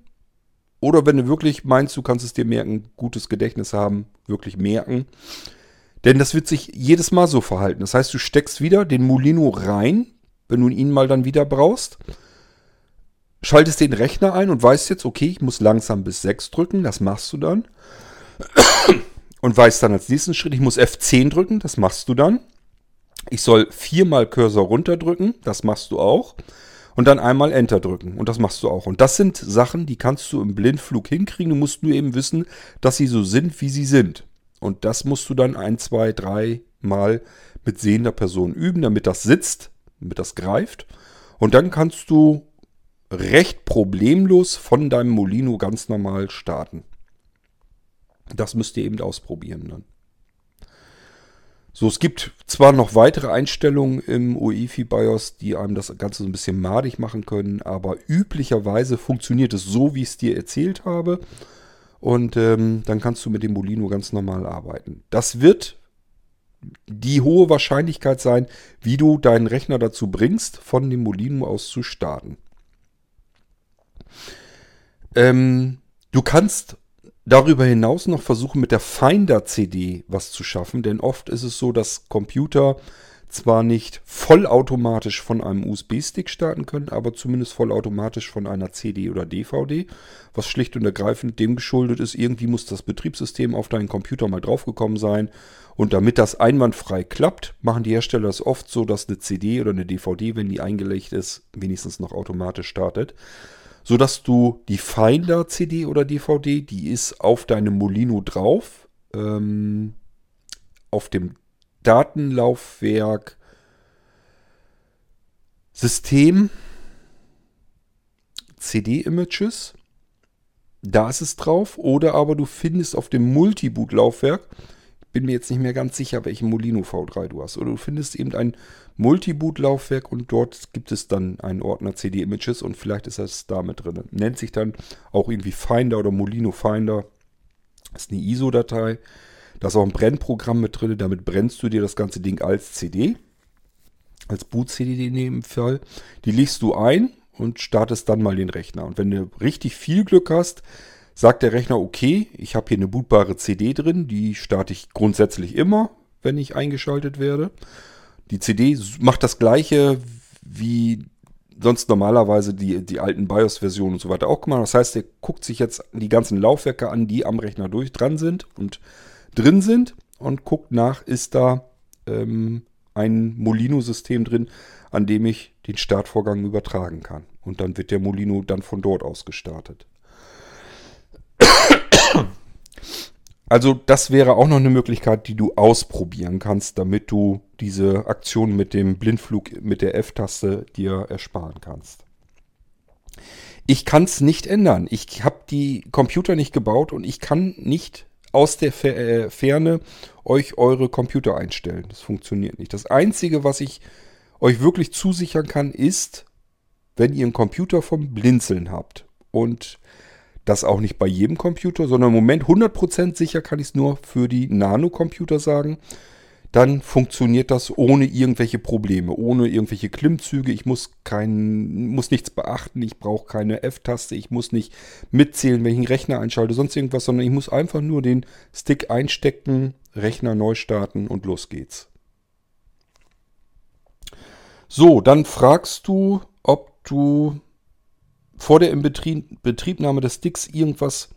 Oder wenn du wirklich meinst, du kannst es dir merken, gutes Gedächtnis haben, wirklich merken. Denn das wird sich jedes Mal so verhalten. Das heißt, du steckst wieder den Molino rein, wenn du ihn mal dann wieder brauchst. schaltest den Rechner ein und weißt jetzt, okay, ich muss langsam bis 6 drücken, das machst du dann. Und weißt dann als nächsten Schritt, ich muss F10 drücken, das machst du dann. Ich soll viermal Cursor runterdrücken, das machst du auch. Und dann einmal Enter drücken und das machst du auch. Und das sind Sachen, die kannst du im Blindflug hinkriegen. Du musst nur eben wissen, dass sie so sind, wie sie sind. Und das musst du dann ein, zwei, drei Mal mit sehender Person üben, damit das sitzt, damit das greift. Und dann kannst du recht problemlos von deinem Molino ganz normal starten. Das müsst ihr eben ausprobieren dann. So, es gibt zwar noch weitere Einstellungen im UEFI BIOS, die einem das Ganze so ein bisschen madig machen können, aber üblicherweise funktioniert es so, wie ich es dir erzählt habe. Und ähm, dann kannst du mit dem Molino ganz normal arbeiten. Das wird die hohe Wahrscheinlichkeit sein, wie du deinen Rechner dazu bringst, von dem Molino aus zu starten. Ähm, du kannst darüber hinaus noch versuchen, mit der Finder-CD was zu schaffen, denn oft ist es so, dass Computer zwar nicht vollautomatisch von einem USB-Stick starten können, aber zumindest vollautomatisch von einer CD oder DVD, was schlicht und ergreifend dem geschuldet ist, irgendwie muss das Betriebssystem auf deinen Computer mal draufgekommen sein. Und damit das einwandfrei klappt, machen die Hersteller es oft so, dass eine CD oder eine DVD, wenn die eingelegt ist, wenigstens noch automatisch startet. Sodass du die Finder CD oder DVD, die ist auf deinem Molino drauf, ähm, auf dem Datenlaufwerk System CD-Images, da ist es drauf, oder aber du findest auf dem Multiboot-Laufwerk, bin mir jetzt nicht mehr ganz sicher, welchen Molino V3 du hast, oder du findest eben ein Multiboot-Laufwerk und dort gibt es dann einen Ordner CD-Images und vielleicht ist das da mit drin. Nennt sich dann auch irgendwie Finder oder Molino Finder. Das ist eine ISO-Datei. Da ist auch ein Brennprogramm mit drin. Damit brennst du dir das ganze Ding als CD. Als Boot-CD in dem Fall. Die legst du ein und startest dann mal den Rechner. Und wenn du richtig viel Glück hast, sagt der Rechner, okay, ich habe hier eine bootbare CD drin. Die starte ich grundsätzlich immer, wenn ich eingeschaltet werde. Die CD macht das gleiche wie sonst normalerweise die, die alten BIOS-Versionen und so weiter auch gemacht. Das heißt, er guckt sich jetzt die ganzen Laufwerke an, die am Rechner durch dran sind und drin sind und guckt nach, ist da ähm, ein Molino-System drin, an dem ich den Startvorgang übertragen kann. Und dann wird der Molino dann von dort aus gestartet. Also das wäre auch noch eine Möglichkeit, die du ausprobieren kannst, damit du diese Aktion mit dem Blindflug mit der F-Taste dir ersparen kannst. Ich kann es nicht ändern. Ich habe die Computer nicht gebaut und ich kann nicht aus der äh, Ferne euch eure Computer einstellen. Das funktioniert nicht. Das Einzige, was ich euch wirklich zusichern kann, ist, wenn ihr einen Computer vom Blinzeln habt und das auch nicht bei jedem Computer, sondern im Moment 100% sicher kann ich es nur für die Nano-Computer sagen. Dann funktioniert das ohne irgendwelche Probleme, ohne irgendwelche Klimmzüge. Ich muss, kein, muss nichts beachten, ich brauche keine F-Taste, ich muss nicht mitzählen, welchen Rechner einschalte, sonst irgendwas, sondern ich muss einfach nur den Stick einstecken, Rechner neu starten und los geht's. So, dann fragst du, ob du vor der Inbetriebnahme des Sticks irgendwas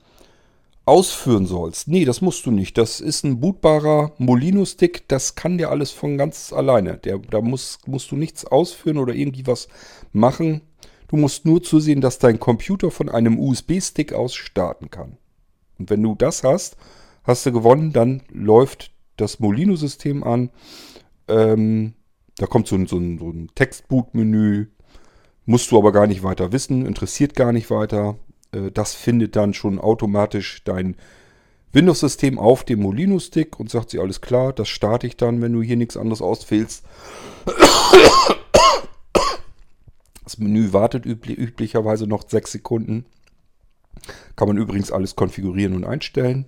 ausführen sollst. Nee, das musst du nicht. Das ist ein bootbarer Molino-Stick. Das kann dir alles von ganz alleine. Der, da musst, musst du nichts ausführen oder irgendwie was machen. Du musst nur zusehen, dass dein Computer von einem USB-Stick aus starten kann. Und wenn du das hast, hast du gewonnen. Dann läuft das Molino-System an. Ähm, da kommt so ein, so ein, so ein Textboot-Menü. Musst du aber gar nicht weiter wissen, interessiert gar nicht weiter. Äh, das findet dann schon automatisch dein Windows-System auf dem Molino-Stick und sagt sie, alles klar, das starte ich dann, wenn du hier nichts anderes ausfählst. Das Menü wartet üblich, üblicherweise noch 6 Sekunden. Kann man übrigens alles konfigurieren und einstellen.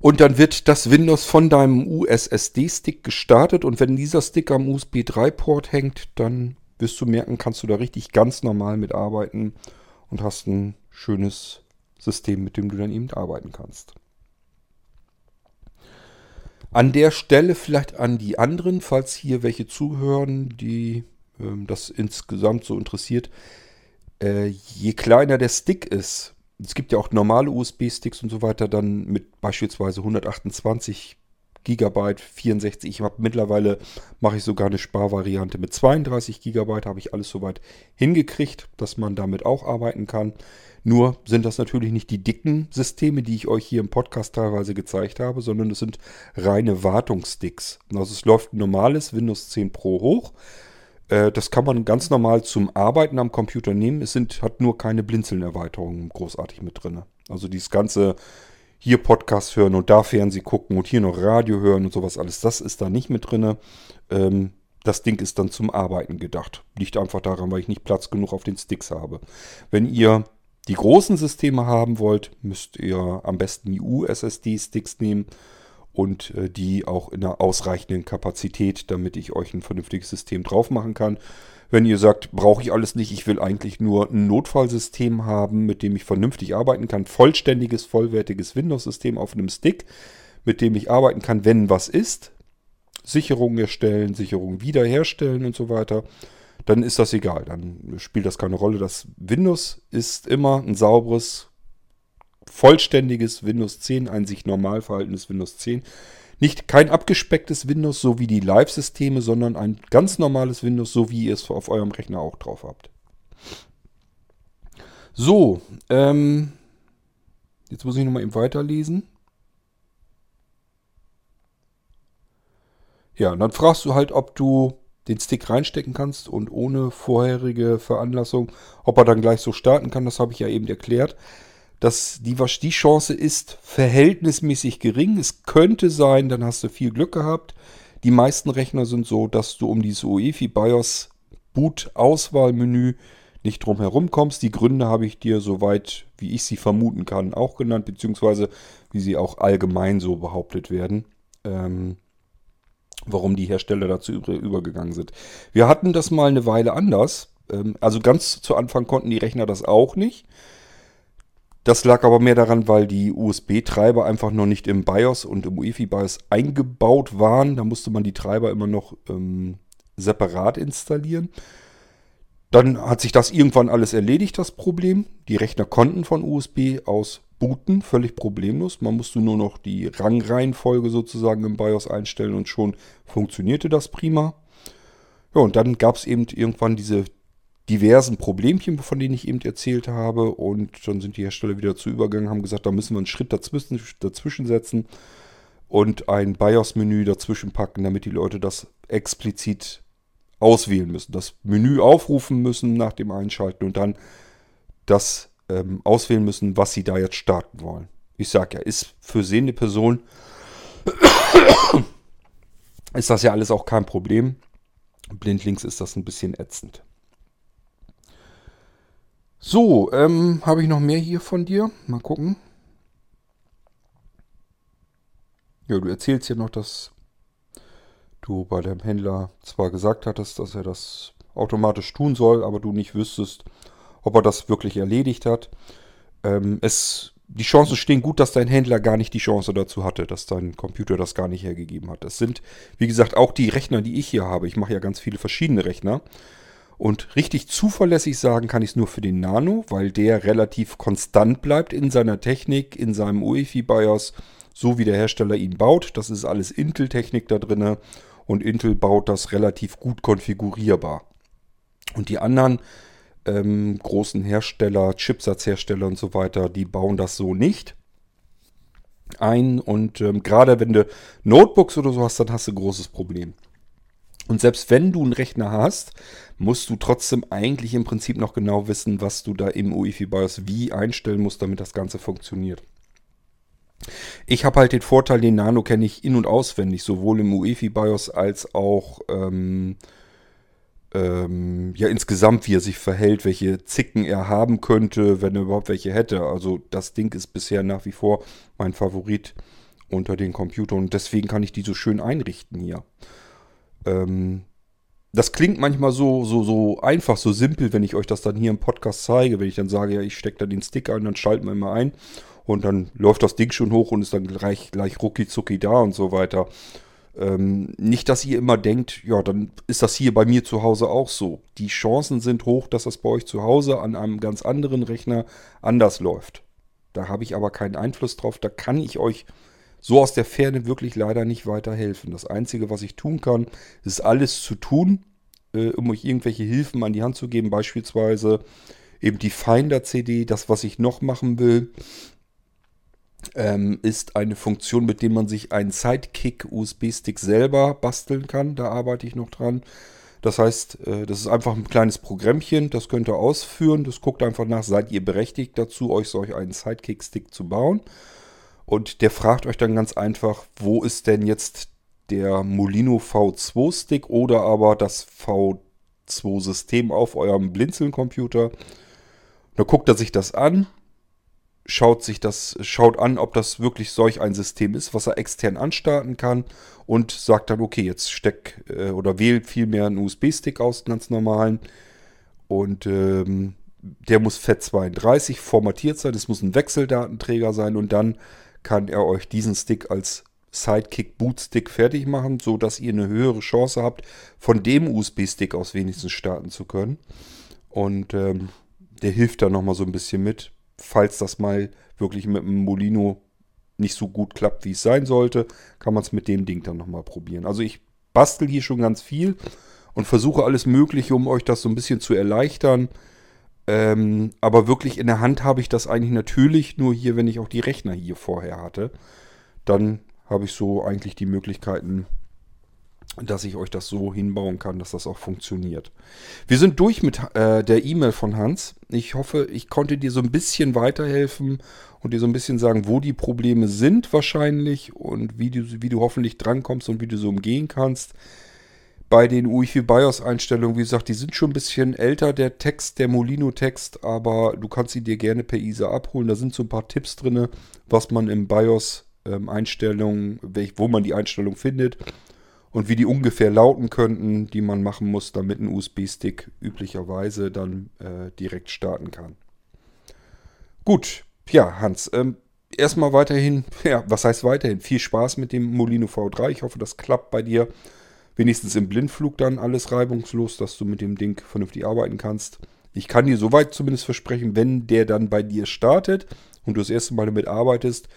Und dann wird das Windows von deinem USSD-Stick gestartet und wenn dieser Stick am USB 3-Port hängt, dann wirst du merken, kannst du da richtig ganz normal mitarbeiten und hast ein schönes System, mit dem du dann eben arbeiten kannst. An der Stelle vielleicht an die anderen, falls hier welche zuhören, die ähm, das insgesamt so interessiert. äh, je kleiner der Stick ist, es gibt ja auch normale USB-Sticks und so weiter, dann mit beispielsweise 128 Gigabyte, 64. Ich habe mittlerweile mache ich sogar eine Sparvariante mit 32 Gigabyte, habe ich alles soweit hingekriegt, dass man damit auch arbeiten kann. Nur sind das natürlich nicht die dicken Systeme, die ich euch hier im Podcast teilweise gezeigt habe, sondern es sind reine Wartungssticks. Also es läuft ein normales Windows 10 Pro hoch. Äh, das kann man ganz normal zum Arbeiten am Computer nehmen. Es sind, hat nur keine Blinzeln-Erweiterungen großartig mit drin. Also dieses ganze hier Podcast hören und da Fernsehen gucken und hier noch Radio hören und sowas alles, das ist da nicht mit drin. Ähm, das Ding ist dann zum Arbeiten gedacht. Liegt einfach daran, weil ich nicht Platz genug auf den Sticks habe. Wenn ihr die großen Systeme haben wollt, müsst ihr am besten die U-SSD-Sticks nehmen und äh, die auch in einer ausreichenden Kapazität, damit ich euch ein vernünftiges System drauf machen kann. Wenn ihr sagt, brauche ich alles nicht, ich will eigentlich nur ein Notfallsystem haben, mit dem ich vernünftig arbeiten kann, vollständiges, vollwertiges Windows-System auf einem Stick, mit dem ich arbeiten kann, wenn was ist, Sicherungen erstellen, Sicherungen wiederherstellen und so weiter, dann ist das egal. Dann spielt das keine Rolle. Das Windows ist immer ein sauberes, vollständiges Windows 10, ein sich normal verhaltenes Windows 10. Nicht kein abgespecktes Windows, so wie die Live-Systeme, sondern ein ganz normales Windows, so wie ihr es auf eurem Rechner auch drauf habt. So, ähm, jetzt muss ich nochmal eben weiterlesen. Ja, und dann fragst du halt, ob du den Stick reinstecken kannst und ohne vorherige Veranlassung, ob er dann gleich so starten kann, das habe ich ja eben erklärt dass die, die Chance ist verhältnismäßig gering. Es könnte sein, dann hast du viel Glück gehabt. Die meisten Rechner sind so, dass du um dieses UEFI BIOS Boot-Auswahlmenü nicht drum herum kommst. Die Gründe habe ich dir soweit, wie ich sie vermuten kann, auch genannt, beziehungsweise wie sie auch allgemein so behauptet werden. Ähm, warum die Hersteller dazu übergegangen sind. Wir hatten das mal eine Weile anders. Ähm, also ganz zu Anfang konnten die Rechner das auch nicht. Das lag aber mehr daran, weil die USB-Treiber einfach noch nicht im BIOS und im UEFI-BIOS eingebaut waren. Da musste man die Treiber immer noch ähm, separat installieren. Dann hat sich das irgendwann alles erledigt, das Problem. Die Rechner konnten von USB aus booten, völlig problemlos. Man musste nur noch die Rangreihenfolge sozusagen im BIOS einstellen und schon funktionierte das prima. Ja, und dann gab es eben irgendwann diese diversen Problemchen, von denen ich eben erzählt habe. Und dann sind die Hersteller wieder zu übergegangen, haben gesagt, da müssen wir einen Schritt dazwischen, dazwischen setzen und ein BIOS-Menü dazwischen packen, damit die Leute das explizit auswählen müssen. Das Menü aufrufen müssen nach dem Einschalten und dann das ähm, auswählen müssen, was sie da jetzt starten wollen. Ich sage ja, ist für sehende Personen ist das ja alles auch kein Problem. Blindlings ist das ein bisschen ätzend. So, ähm, habe ich noch mehr hier von dir? Mal gucken. Ja, du erzählst ja noch, dass du bei deinem Händler zwar gesagt hattest, dass er das automatisch tun soll, aber du nicht wüsstest, ob er das wirklich erledigt hat. Ähm, es, die Chancen stehen gut, dass dein Händler gar nicht die Chance dazu hatte, dass dein Computer das gar nicht hergegeben hat. Das sind, wie gesagt, auch die Rechner, die ich hier habe. Ich mache ja ganz viele verschiedene Rechner. Und richtig zuverlässig sagen kann ich es nur für den Nano, weil der relativ konstant bleibt in seiner Technik, in seinem UEFI-BIOS, so wie der Hersteller ihn baut. Das ist alles Intel-Technik da drin und Intel baut das relativ gut konfigurierbar. Und die anderen ähm, großen Hersteller, Chipsatzhersteller und so weiter, die bauen das so nicht ein. Und ähm, gerade wenn du Notebooks oder so hast, dann hast du ein großes Problem. Und selbst wenn du einen Rechner hast, musst du trotzdem eigentlich im Prinzip noch genau wissen, was du da im UEFI BIOS wie einstellen musst, damit das Ganze funktioniert. Ich habe halt den Vorteil, den Nano kenne ich in- und auswendig, sowohl im UEFI BIOS als auch ähm, ähm, ja insgesamt, wie er sich verhält, welche Zicken er haben könnte, wenn er überhaupt welche hätte. Also das Ding ist bisher nach wie vor mein Favorit unter den Computern und deswegen kann ich die so schön einrichten hier. Ähm, das klingt manchmal so, so, so einfach, so simpel, wenn ich euch das dann hier im Podcast zeige. Wenn ich dann sage, ja, ich stecke da den Stick ein, dann schalten wir immer ein und dann läuft das Ding schon hoch und ist dann gleich, gleich rucki zucki da und so weiter. Ähm, nicht, dass ihr immer denkt, ja, dann ist das hier bei mir zu Hause auch so. Die Chancen sind hoch, dass das bei euch zu Hause an einem ganz anderen Rechner anders läuft. Da habe ich aber keinen Einfluss drauf. Da kann ich euch so aus der Ferne wirklich leider nicht weiterhelfen. Das Einzige, was ich tun kann, ist alles zu tun, äh, um euch irgendwelche Hilfen an die Hand zu geben. Beispielsweise eben die Finder-CD. Das, was ich noch machen will, ähm, ist eine Funktion, mit der man sich einen Sidekick-USB-Stick selber basteln kann. Da arbeite ich noch dran. Das heißt, äh, das ist einfach ein kleines Programmchen, das könnt ihr ausführen. Das guckt einfach nach, seid ihr berechtigt dazu, euch solch einen Sidekick-Stick zu bauen. Und der fragt euch dann ganz einfach, wo ist denn jetzt der Molino V2-Stick oder aber das V2-System auf eurem Blinzeln-Computer. Da guckt er sich das an, schaut sich das, schaut an, ob das wirklich solch ein System ist, was er extern anstarten kann und sagt dann, okay, jetzt steck äh, oder wählt vielmehr einen USB-Stick aus, ganz normalen. Und ähm, der muss FAT32 formatiert sein, es muss ein Wechseldatenträger sein und dann kann er euch diesen Stick als Sidekick Bootstick fertig machen, so dass ihr eine höhere Chance habt, von dem USB-Stick aus wenigstens starten zu können. Und ähm, der hilft dann nochmal so ein bisschen mit falls das mal wirklich mit dem Molino nicht so gut klappt, wie es sein sollte, kann man es mit dem Ding dann nochmal probieren. Also ich bastel hier schon ganz viel und versuche alles Mögliche, um euch das so ein bisschen zu erleichtern. Ähm, aber wirklich in der Hand habe ich das eigentlich natürlich nur hier, wenn ich auch die Rechner hier vorher hatte. Dann habe ich so eigentlich die Möglichkeiten, dass ich euch das so hinbauen kann, dass das auch funktioniert. Wir sind durch mit äh, der E-Mail von Hans. Ich hoffe, ich konnte dir so ein bisschen weiterhelfen und dir so ein bisschen sagen, wo die Probleme sind wahrscheinlich und wie du, wie du hoffentlich drankommst und wie du so umgehen kannst. Bei den UEFI BIOS Einstellungen, wie gesagt, die sind schon ein bisschen älter, der Text, der Molino-Text, aber du kannst sie dir gerne per ISA abholen. Da sind so ein paar Tipps drin, was man im BIOS ähm, Einstellungen, wo man die Einstellung findet und wie die ungefähr lauten könnten, die man machen muss, damit ein USB-Stick üblicherweise dann äh, direkt starten kann. Gut, ja, Hans, ähm, erstmal weiterhin, ja, was heißt weiterhin? Viel Spaß mit dem Molino V3. Ich hoffe, das klappt bei dir. Wenigstens im Blindflug dann alles reibungslos, dass du mit dem Ding vernünftig arbeiten kannst. Ich kann dir soweit zumindest versprechen, wenn der dann bei dir startet und du das erste Mal damit arbeitest,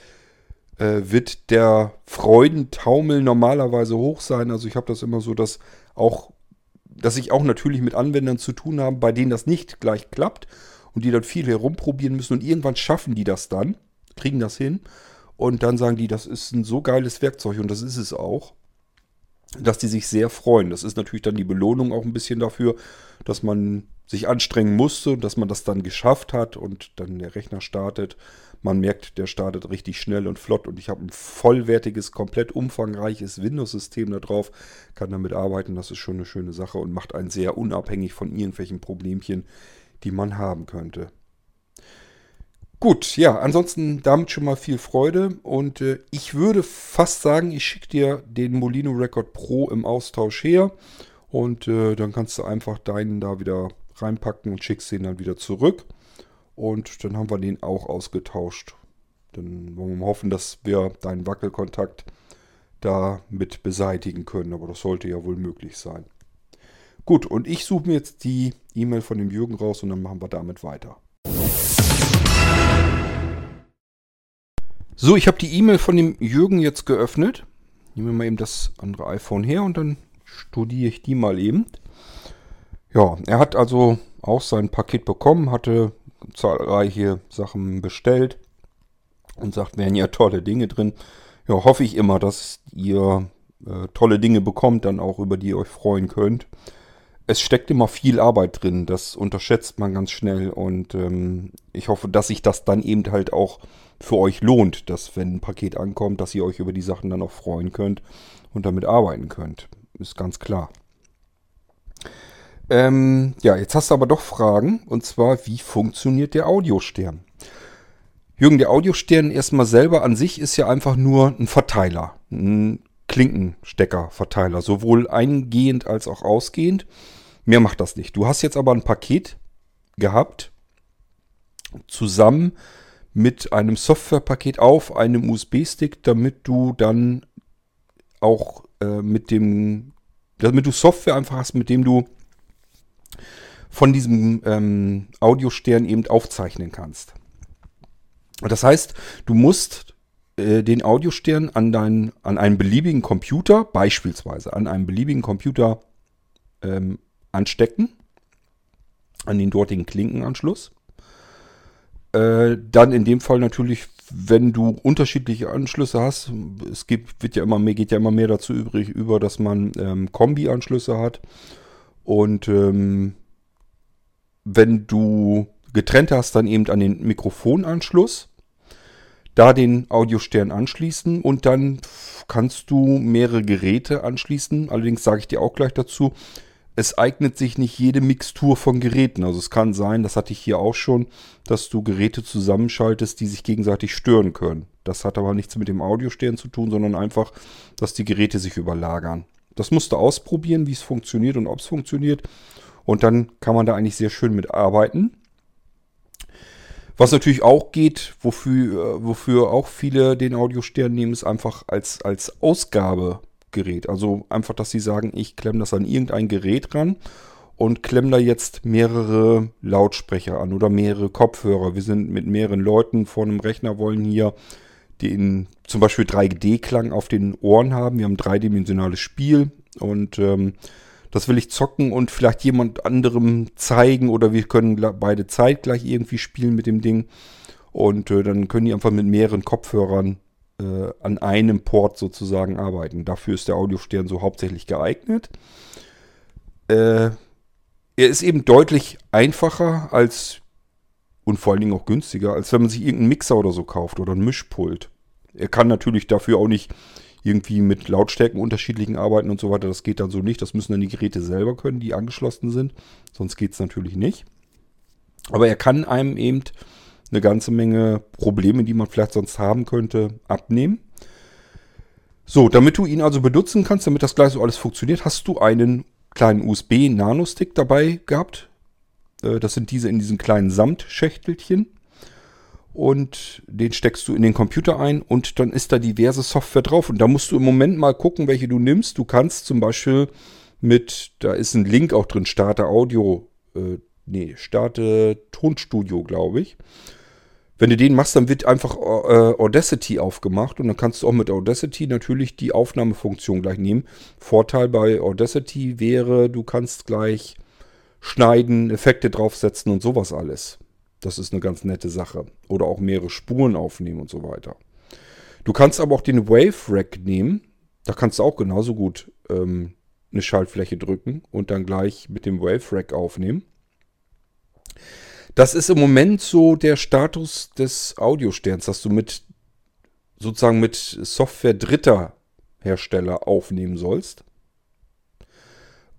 äh, wird der Freudentaumel normalerweise hoch sein. Also ich habe das immer so, dass auch, dass ich auch natürlich mit Anwendern zu tun habe, bei denen das nicht gleich klappt und die dann viel herumprobieren müssen und irgendwann schaffen die das dann, kriegen das hin und dann sagen die, das ist ein so geiles Werkzeug und das ist es auch, dass die sich sehr freuen. Das ist natürlich dann die Belohnung auch ein bisschen dafür, dass man sich anstrengen musste, dass man das dann geschafft hat und dann der Rechner startet man merkt, der startet richtig schnell und flott und ich habe ein vollwertiges, komplett umfangreiches Windows-System da drauf, kann damit arbeiten, das ist schon eine schöne Sache und macht einen sehr unabhängig von irgendwelchen Problemchen, die man haben könnte. Gut, ja, ansonsten damit schon mal viel Freude und äh, ich würde fast sagen, ich schicke dir den Molino Record Pro im Austausch her und äh, dann kannst du einfach deinen da wieder reinpacken und schickst den dann wieder zurück. Und dann haben wir den auch ausgetauscht. Dann wollen wir mal hoffen, dass wir deinen Wackelkontakt da mit beseitigen können. Aber das sollte ja wohl möglich sein. Gut, und ich suche mir jetzt die E-Mail von dem Jürgen raus und dann machen wir damit weiter. So, ich habe die E-Mail von dem Jürgen jetzt geöffnet. Nehmen wir mal eben das andere iPhone her und dann studiere ich die mal eben. Ja, er hat also auch sein Paket bekommen, hatte zahlreiche Sachen bestellt und sagt, wären ja tolle Dinge drin. Ja, hoffe ich immer, dass ihr äh, tolle Dinge bekommt, dann auch über die ihr euch freuen könnt. Es steckt immer viel Arbeit drin, das unterschätzt man ganz schnell und ähm, ich hoffe, dass sich das dann eben halt auch für euch lohnt, dass wenn ein Paket ankommt, dass ihr euch über die Sachen dann auch freuen könnt und damit arbeiten könnt. Ist ganz klar. Ähm, ja, jetzt hast du aber doch Fragen. Und zwar, wie funktioniert der Audiostern? Jürgen, der Audiostern erstmal selber an sich ist ja einfach nur ein Verteiler. Ein Klinkensteckerverteiler. Sowohl eingehend als auch ausgehend. Mehr macht das nicht. Du hast jetzt aber ein Paket gehabt. Zusammen mit einem Softwarepaket auf einem USB-Stick, damit du dann auch äh, mit dem, damit du Software einfach hast, mit dem du von diesem ähm, Audiostern eben aufzeichnen kannst. Das heißt, du musst äh, den Audiostern an, dein, an einen beliebigen Computer, beispielsweise an einem beliebigen Computer ähm, anstecken, an den dortigen Klinkenanschluss. Äh, dann in dem Fall natürlich, wenn du unterschiedliche Anschlüsse hast, es gibt, wird ja immer mehr, geht ja immer mehr dazu übrig, über, dass man ähm, Kombi-Anschlüsse hat. Und ähm, wenn du getrennt hast, dann eben an den Mikrofonanschluss, da den Audiostern anschließen und dann kannst du mehrere Geräte anschließen. Allerdings sage ich dir auch gleich dazu, es eignet sich nicht jede Mixtur von Geräten. Also es kann sein, das hatte ich hier auch schon, dass du Geräte zusammenschaltest, die sich gegenseitig stören können. Das hat aber nichts mit dem Audiostern zu tun, sondern einfach, dass die Geräte sich überlagern. Das musst du ausprobieren, wie es funktioniert und ob es funktioniert. Und dann kann man da eigentlich sehr schön mit arbeiten. Was natürlich auch geht, wofür, äh, wofür auch viele den Audiostern nehmen, ist einfach als, als Ausgabegerät. Also einfach, dass sie sagen, ich klemme das an irgendein Gerät ran und klemme da jetzt mehrere Lautsprecher an oder mehrere Kopfhörer. Wir sind mit mehreren Leuten vor einem Rechner, wollen hier den zum Beispiel 3D-Klang auf den Ohren haben. Wir haben ein dreidimensionales Spiel und ähm, das will ich zocken und vielleicht jemand anderem zeigen oder wir können beide zeitgleich irgendwie spielen mit dem Ding. Und äh, dann können die einfach mit mehreren Kopfhörern äh, an einem Port sozusagen arbeiten. Dafür ist der Audiostern so hauptsächlich geeignet. Äh, er ist eben deutlich einfacher als und vor allen Dingen auch günstiger, als wenn man sich irgendeinen Mixer oder so kauft oder ein Mischpult. Er kann natürlich dafür auch nicht irgendwie mit Lautstärken unterschiedlichen arbeiten und so weiter. Das geht dann so nicht. Das müssen dann die Geräte selber können, die angeschlossen sind. Sonst geht es natürlich nicht. Aber er kann einem eben eine ganze Menge Probleme, die man vielleicht sonst haben könnte, abnehmen. So, damit du ihn also benutzen kannst, damit das gleich so alles funktioniert, hast du einen kleinen USB-Nano-Stick dabei gehabt. Äh, das sind diese in diesen kleinen Samtschächtelchen und den steckst du in den Computer ein und dann ist da diverse Software drauf. Und da musst du im Moment mal gucken, welche du nimmst. Du kannst zum Beispiel mit, da ist ein Link auch drin, Starte Audio, äh, nee, Starte Tonstudio, glaube ich. Wenn du den machst, dann wird einfach äh, Audacity aufgemacht und dann kannst du auch mit Audacity natürlich die Aufnahmefunktion gleich nehmen. Vorteil bei Audacity wäre, du kannst gleich schneiden, Effekte draufsetzen und sowas alles. Das ist eine ganz nette Sache. Oder auch mehrere Spuren aufnehmen und so weiter. Du kannst aber auch den Wave Rack nehmen. Da kannst du auch genauso gut ähm, eine Schaltfläche drücken und dann gleich mit dem Wave Rack aufnehmen. Das ist im Moment so der Status des Audiosterns, dass du mit sozusagen mit Software dritter Hersteller aufnehmen sollst.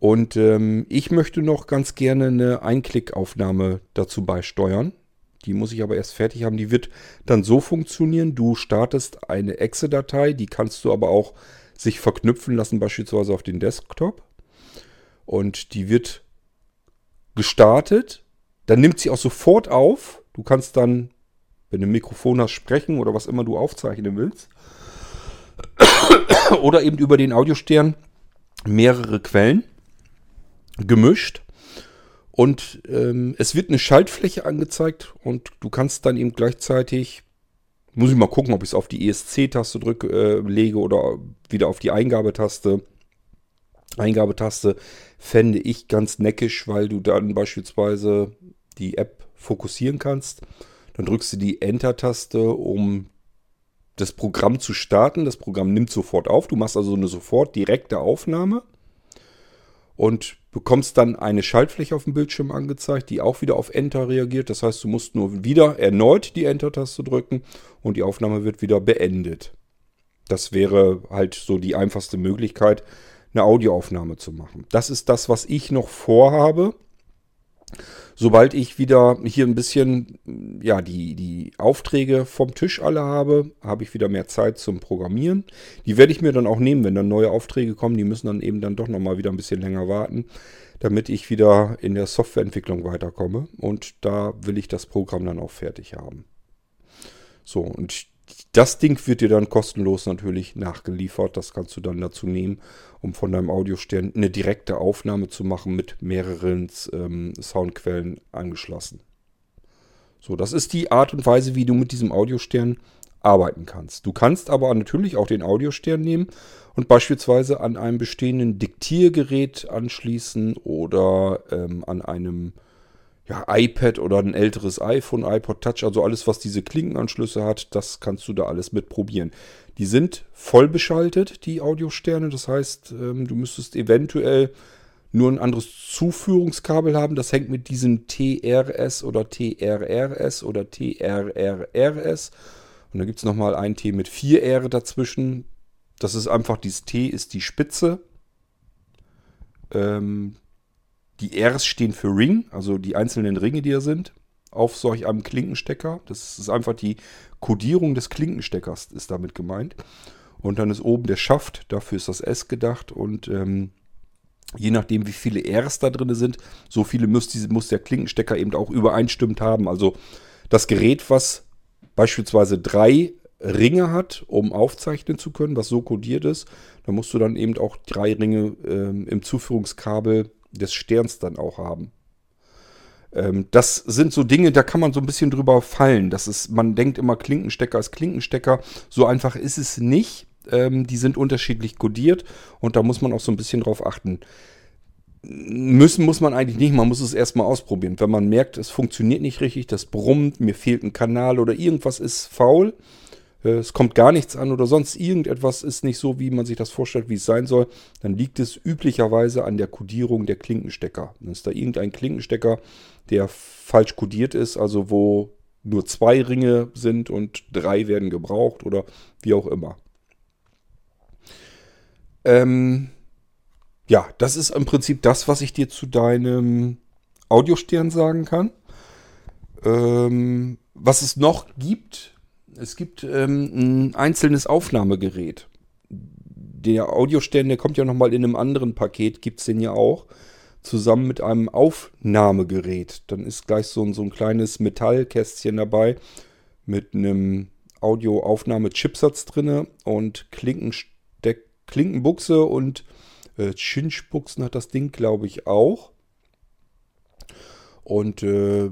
Und ähm, ich möchte noch ganz gerne eine Einklickaufnahme dazu beisteuern. Die muss ich aber erst fertig haben. Die wird dann so funktionieren. Du startest eine Exe-Datei, die kannst du aber auch sich verknüpfen lassen, beispielsweise auf den Desktop. Und die wird gestartet. Dann nimmt sie auch sofort auf. Du kannst dann, wenn du ein Mikrofon hast, sprechen oder was immer du aufzeichnen willst. oder eben über den Audiostern mehrere Quellen gemischt. Und ähm, es wird eine Schaltfläche angezeigt und du kannst dann eben gleichzeitig, muss ich mal gucken, ob ich es auf die ESC-Taste drücke, äh, lege oder wieder auf die Eingabetaste. Eingabetaste fände ich ganz neckisch, weil du dann beispielsweise die App fokussieren kannst. Dann drückst du die Enter-Taste, um das Programm zu starten. Das Programm nimmt sofort auf. Du machst also eine sofort direkte Aufnahme und bekommst dann eine Schaltfläche auf dem Bildschirm angezeigt, die auch wieder auf Enter reagiert. Das heißt, du musst nur wieder erneut die Enter-Taste drücken und die Aufnahme wird wieder beendet. Das wäre halt so die einfachste Möglichkeit, eine Audioaufnahme zu machen. Das ist das, was ich noch vorhabe sobald ich wieder hier ein bisschen, ja, die, die Aufträge vom Tisch alle habe, habe ich wieder mehr Zeit zum Programmieren. Die werde ich mir dann auch nehmen, wenn dann neue Aufträge kommen. Die müssen dann eben dann doch nochmal wieder ein bisschen länger warten, damit ich wieder in der Softwareentwicklung weiterkomme. Und da will ich das Programm dann auch fertig haben. So, und das Ding wird dir dann kostenlos natürlich nachgeliefert. Das kannst du dann dazu nehmen, um von deinem Audiostern eine direkte Aufnahme zu machen mit mehreren ähm, Soundquellen angeschlossen. So, das ist die Art und Weise, wie du mit diesem Audiostern arbeiten kannst. Du kannst aber natürlich auch den Audiostern nehmen und beispielsweise an einem bestehenden Diktiergerät anschließen oder ähm, an einem ja, iPad oder ein älteres iPhone, iPod Touch, also alles, was diese Klinkenanschlüsse hat, das kannst du da alles mit probieren. Die sind voll beschaltet, die Audiosterne. Das heißt, ähm, du müsstest eventuell nur ein anderes Zuführungskabel haben. Das hängt mit diesem TRS oder TRRS oder TRRRS. Und da gibt es nochmal ein T mit 4 R dazwischen. Das ist einfach, dieses T ist die Spitze. Ähm, die Rs stehen für Ring, also die einzelnen Ringe, die da sind, auf solch einem Klinkenstecker. Das ist einfach die Kodierung des Klinkensteckers, ist damit gemeint. Und dann ist oben der Schaft, dafür ist das S gedacht. Und ähm, je nachdem, wie viele Rs da drin sind, so viele muss, die, muss der Klinkenstecker eben auch übereinstimmt haben. Also das Gerät, was beispielsweise drei Ringe hat, um aufzeichnen zu können, was so kodiert ist, da musst du dann eben auch drei Ringe ähm, im Zuführungskabel des Sterns dann auch haben. Ähm, das sind so Dinge, da kann man so ein bisschen drüber fallen. Das ist, man denkt immer, Klinkenstecker ist Klinkenstecker. So einfach ist es nicht. Ähm, die sind unterschiedlich kodiert und da muss man auch so ein bisschen drauf achten. Müssen muss man eigentlich nicht, man muss es erstmal ausprobieren. Wenn man merkt, es funktioniert nicht richtig, das brummt, mir fehlt ein Kanal oder irgendwas ist faul, es kommt gar nichts an oder sonst irgendetwas ist nicht so, wie man sich das vorstellt, wie es sein soll, dann liegt es üblicherweise an der Kodierung der Klinkenstecker. Dann ist da irgendein Klinkenstecker, der falsch kodiert ist, also wo nur zwei Ringe sind und drei werden gebraucht oder wie auch immer. Ähm, ja, das ist im Prinzip das, was ich dir zu deinem Audiostern sagen kann. Ähm, was es noch gibt, es gibt ähm, ein einzelnes Aufnahmegerät. Der Audioständer der kommt ja nochmal in einem anderen Paket, gibt es den ja auch. Zusammen mit einem Aufnahmegerät. Dann ist gleich so ein, so ein kleines Metallkästchen dabei mit einem Audioaufnahme-Chipsatz drin und Klinkensteck, Klinkenbuchse und äh, Chinchbuchsen hat das Ding, glaube ich, auch. Und äh,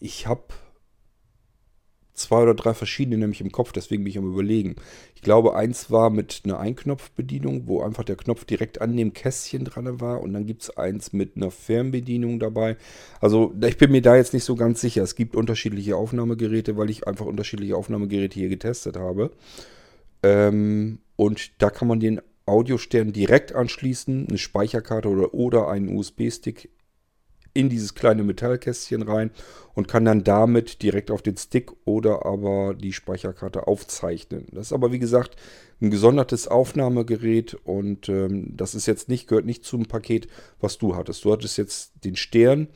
ich habe zwei oder drei verschiedene nämlich im Kopf, deswegen bin ich am überlegen. Ich glaube, eins war mit einer Einknopfbedienung, wo einfach der Knopf direkt an dem Kästchen dran war und dann gibt es eins mit einer Fernbedienung dabei. Also ich bin mir da jetzt nicht so ganz sicher. Es gibt unterschiedliche Aufnahmegeräte, weil ich einfach unterschiedliche Aufnahmegeräte hier getestet habe. Ähm, und da kann man den Audiostern direkt anschließen, eine Speicherkarte oder, oder einen USB-Stick in dieses kleine Metallkästchen rein und kann dann damit direkt auf den Stick oder aber die Speicherkarte aufzeichnen. Das ist aber wie gesagt ein gesondertes Aufnahmegerät und ähm, das ist jetzt nicht, gehört nicht zum Paket, was du hattest. Du hattest jetzt den Stern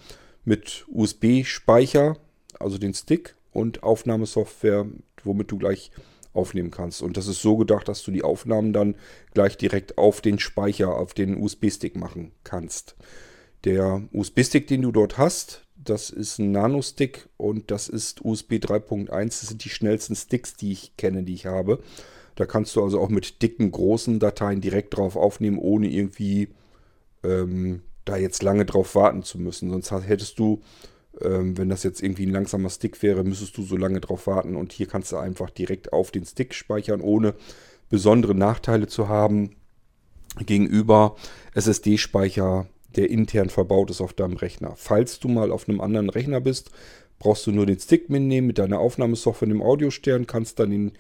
mit USB-Speicher, also den Stick und Aufnahmesoftware, womit du gleich aufnehmen kannst. Und das ist so gedacht, dass du die Aufnahmen dann gleich direkt auf den Speicher, auf den USB-Stick machen kannst. Der USB-Stick, den du dort hast, das ist ein Nano-Stick und das ist USB 3.1. Das sind die schnellsten Sticks, die ich kenne, die ich habe. Da kannst du also auch mit dicken, großen Dateien direkt drauf aufnehmen, ohne irgendwie ähm, da jetzt lange drauf warten zu müssen. Sonst hättest du, ähm, wenn das jetzt irgendwie ein langsamer Stick wäre, müsstest du so lange drauf warten. Und hier kannst du einfach direkt auf den Stick speichern, ohne besondere Nachteile zu haben gegenüber SSD-Speicher der intern verbaut ist auf deinem Rechner. Falls du mal auf einem anderen Rechner bist, brauchst du nur den Stick mitnehmen mit deiner Aufnahmesoftware dem Audiostern, kannst dann den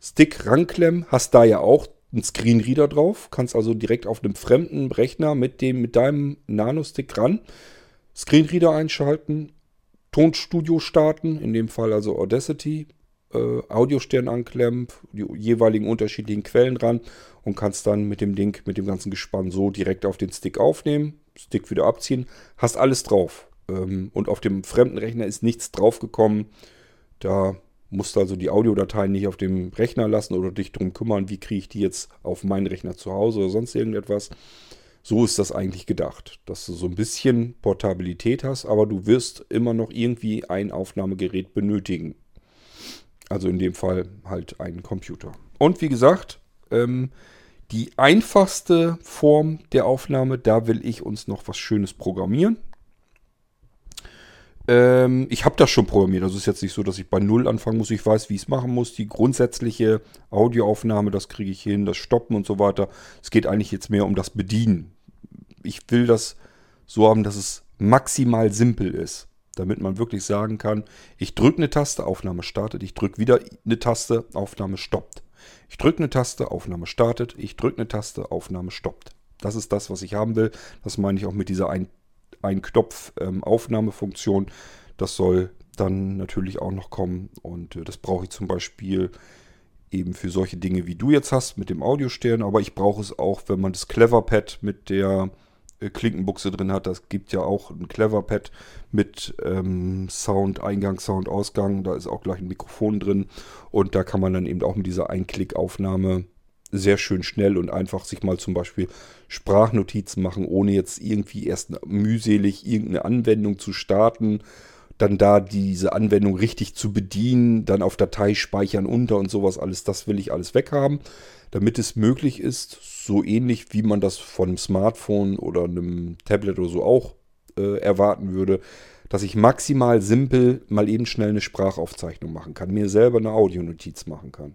Stick ranklemmen, hast da ja auch einen Screenreader drauf, kannst also direkt auf einem fremden Rechner mit dem mit deinem Nano-Stick ran, Screenreader einschalten, Tonstudio starten, in dem Fall also Audacity, äh, Audiostern anklemmen, die jeweiligen unterschiedlichen Quellen ran und kannst dann mit dem Ding, mit dem ganzen Gespann so direkt auf den Stick aufnehmen, Stick wieder abziehen, hast alles drauf. Ähm, und auf dem fremden Rechner ist nichts draufgekommen. Da musst du also die Audiodateien nicht auf dem Rechner lassen oder dich darum kümmern, wie kriege ich die jetzt auf meinen Rechner zu Hause oder sonst irgendetwas. So ist das eigentlich gedacht, dass du so ein bisschen Portabilität hast, aber du wirst immer noch irgendwie ein Aufnahmegerät benötigen. Also in dem Fall halt ein Computer. Und wie gesagt, ähm, die einfachste Form der Aufnahme, da will ich uns noch was Schönes programmieren. Ähm, ich habe das schon programmiert. Also ist jetzt nicht so, dass ich bei Null anfangen muss. Ich weiß, wie ich es machen muss. Die grundsätzliche Audioaufnahme, das kriege ich hin. Das Stoppen und so weiter. Es geht eigentlich jetzt mehr um das Bedienen. Ich will das so haben, dass es maximal simpel ist. Damit man wirklich sagen kann, ich drücke eine Taste, Aufnahme startet. Ich drücke wieder eine Taste, Aufnahme stoppt. Ich drücke eine Taste, Aufnahme startet. Ich drücke eine Taste, Aufnahme stoppt. Das ist das, was ich haben will. Das meine ich auch mit dieser ein ein Knopf ähm. Das soll dann natürlich auch noch kommen und äh, das brauche ich zum Beispiel eben für solche Dinge, wie du jetzt hast mit dem Audiostern, aber ich brauche es auch, wenn man das Cleverpad mit der Klinkenbuchse drin hat. Das gibt ja auch ein Cleverpad mit ähm, Sound, Eingang, Sound, Ausgang. Da ist auch gleich ein Mikrofon drin und da kann man dann eben auch mit dieser Einklickaufnahme sehr schön schnell und einfach sich mal zum Beispiel Sprachnotizen machen, ohne jetzt irgendwie erst mühselig irgendeine Anwendung zu starten, dann da diese Anwendung richtig zu bedienen, dann auf Datei speichern unter und sowas alles, das will ich alles weghaben, damit es möglich ist, so ähnlich wie man das von einem Smartphone oder einem Tablet oder so auch äh, erwarten würde, dass ich maximal simpel mal eben schnell eine Sprachaufzeichnung machen kann, mir selber eine Audionotiz machen kann.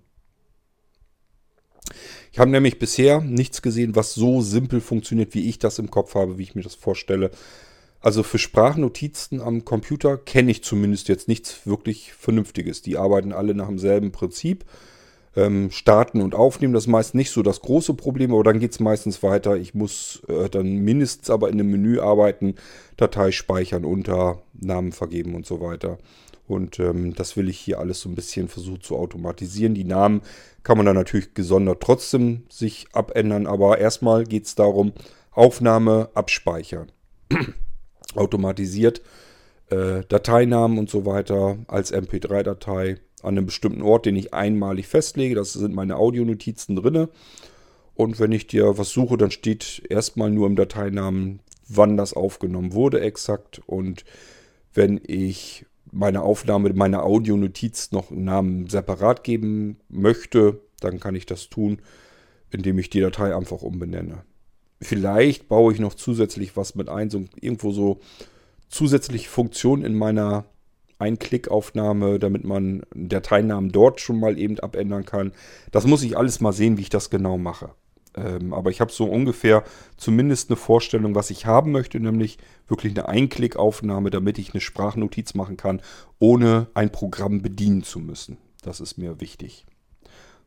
Ich habe nämlich bisher nichts gesehen, was so simpel funktioniert, wie ich das im Kopf habe, wie ich mir das vorstelle. Also für Sprachnotizen am Computer kenne ich zumindest jetzt nichts wirklich Vernünftiges. Die arbeiten alle nach demselben Prinzip. Ähm, starten und aufnehmen, das ist meist nicht so das große Problem, aber dann geht es meistens weiter. Ich muss äh, dann mindestens aber in einem Menü arbeiten, Datei speichern, unter, Namen vergeben und so weiter. Und ähm, das will ich hier alles so ein bisschen versuchen zu automatisieren. Die Namen kann man dann natürlich gesondert trotzdem sich abändern, aber erstmal geht es darum, Aufnahme abspeichern. Automatisiert äh, Dateinamen und so weiter als MP3-Datei an einem bestimmten Ort, den ich einmalig festlege. Das sind meine Audionotizen drinne. Und wenn ich dir was suche, dann steht erstmal nur im Dateinamen, wann das aufgenommen wurde exakt. Und wenn ich meine Aufnahme, meine Audionotiz noch einen Namen separat geben möchte, dann kann ich das tun, indem ich die Datei einfach umbenenne. Vielleicht baue ich noch zusätzlich was mit ein, so irgendwo so zusätzliche Funktionen in meiner Einklickaufnahme, damit man Dateinamen dort schon mal eben abändern kann. Das muss ich alles mal sehen, wie ich das genau mache. Ähm, aber ich habe so ungefähr zumindest eine Vorstellung, was ich haben möchte, nämlich wirklich eine Einklickaufnahme, damit ich eine Sprachnotiz machen kann, ohne ein Programm bedienen zu müssen. Das ist mir wichtig.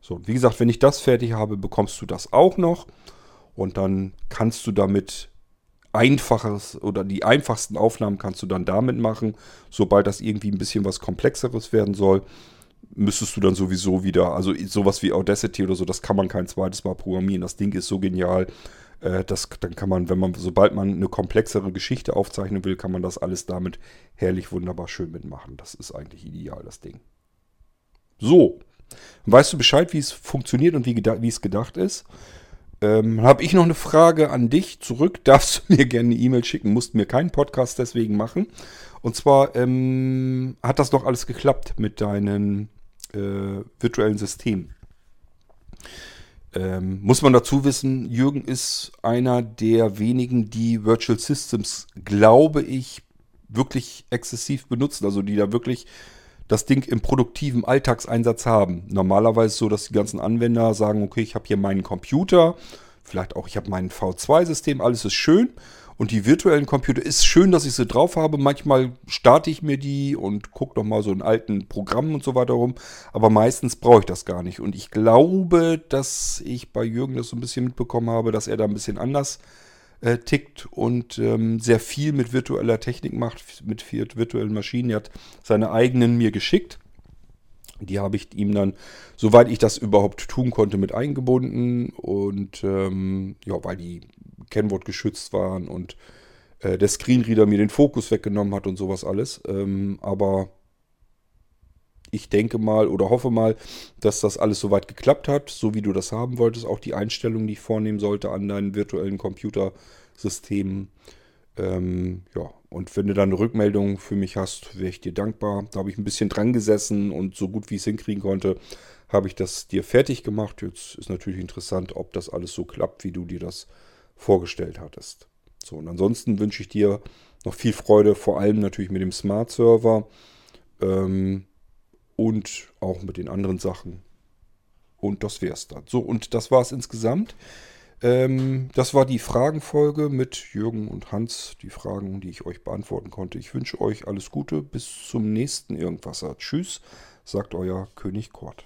So, wie gesagt, wenn ich das fertig habe, bekommst du das auch noch. Und dann kannst du damit einfaches oder die einfachsten Aufnahmen kannst du dann damit machen. Sobald das irgendwie ein bisschen was komplexeres werden soll, müsstest du dann sowieso wieder, also sowas wie Audacity oder so, das kann man kein zweites Mal programmieren. Das Ding ist so genial. Äh, das, dann kann man, wenn man, sobald man eine komplexere Geschichte aufzeichnen will, kann man das alles damit herrlich wunderbar schön mitmachen. Das ist eigentlich ideal, das Ding. So. Weißt du Bescheid, wie es funktioniert und wie, wie es gedacht ist? Ähm, habe ich noch eine Frage an dich zurück. Darfst du mir gerne eine E-Mail schicken, musst mir keinen Podcast deswegen machen. Und zwar ähm, hat das doch alles geklappt mit deinen äh, virtuellen System. Ähm, muss man dazu wissen, Jürgen ist einer der wenigen, die Virtual Systems, glaube ich, wirklich exzessiv benutzen. Also die da wirklich das Ding im produktiven Alltagseinsatz haben. Normalerweise so, dass die ganzen Anwender sagen, okay, ich habe hier meinen Computer, vielleicht auch ich habe mein V2-System, alles ist schön. Und die virtuellen Computer ist schön, dass ich sie drauf habe. Manchmal starte ich mir die und gucke noch mal so in alten Programmen und so weiter rum. Aber meistens brauche ich das gar nicht. Und ich glaube, dass ich bei Jürgen das so ein bisschen mitbekommen habe, dass er da ein bisschen anders äh, tickt und ähm, sehr viel mit virtueller Technik macht, mit virtuellen Maschinen. Er hat seine eigenen mir geschickt. Die habe ich ihm dann, soweit ich das überhaupt tun konnte, mit eingebunden. Und ähm, ja, weil die Kennwort geschützt waren und äh, der Screenreader mir den Fokus weggenommen hat und sowas alles. Ähm, aber ich denke mal oder hoffe mal, dass das alles soweit geklappt hat, so wie du das haben wolltest. Auch die Einstellungen, die ich vornehmen sollte an deinen virtuellen Computersystemen. Ähm, ja, und wenn du dann eine Rückmeldung für mich hast, wäre ich dir dankbar. Da habe ich ein bisschen dran gesessen und so gut wie ich es hinkriegen konnte, habe ich das dir fertig gemacht. Jetzt ist natürlich interessant, ob das alles so klappt, wie du dir das vorgestellt hattest. So, und ansonsten wünsche ich dir noch viel Freude, vor allem natürlich mit dem Smart Server ähm, und auch mit den anderen Sachen. Und das wäre es dann. So, und das war es insgesamt. Ähm, das war die Fragenfolge mit Jürgen und Hans. Die Fragen, die ich euch beantworten konnte. Ich wünsche euch alles Gute. Bis zum nächsten Irgendwasser. Tschüss, sagt euer König Kort.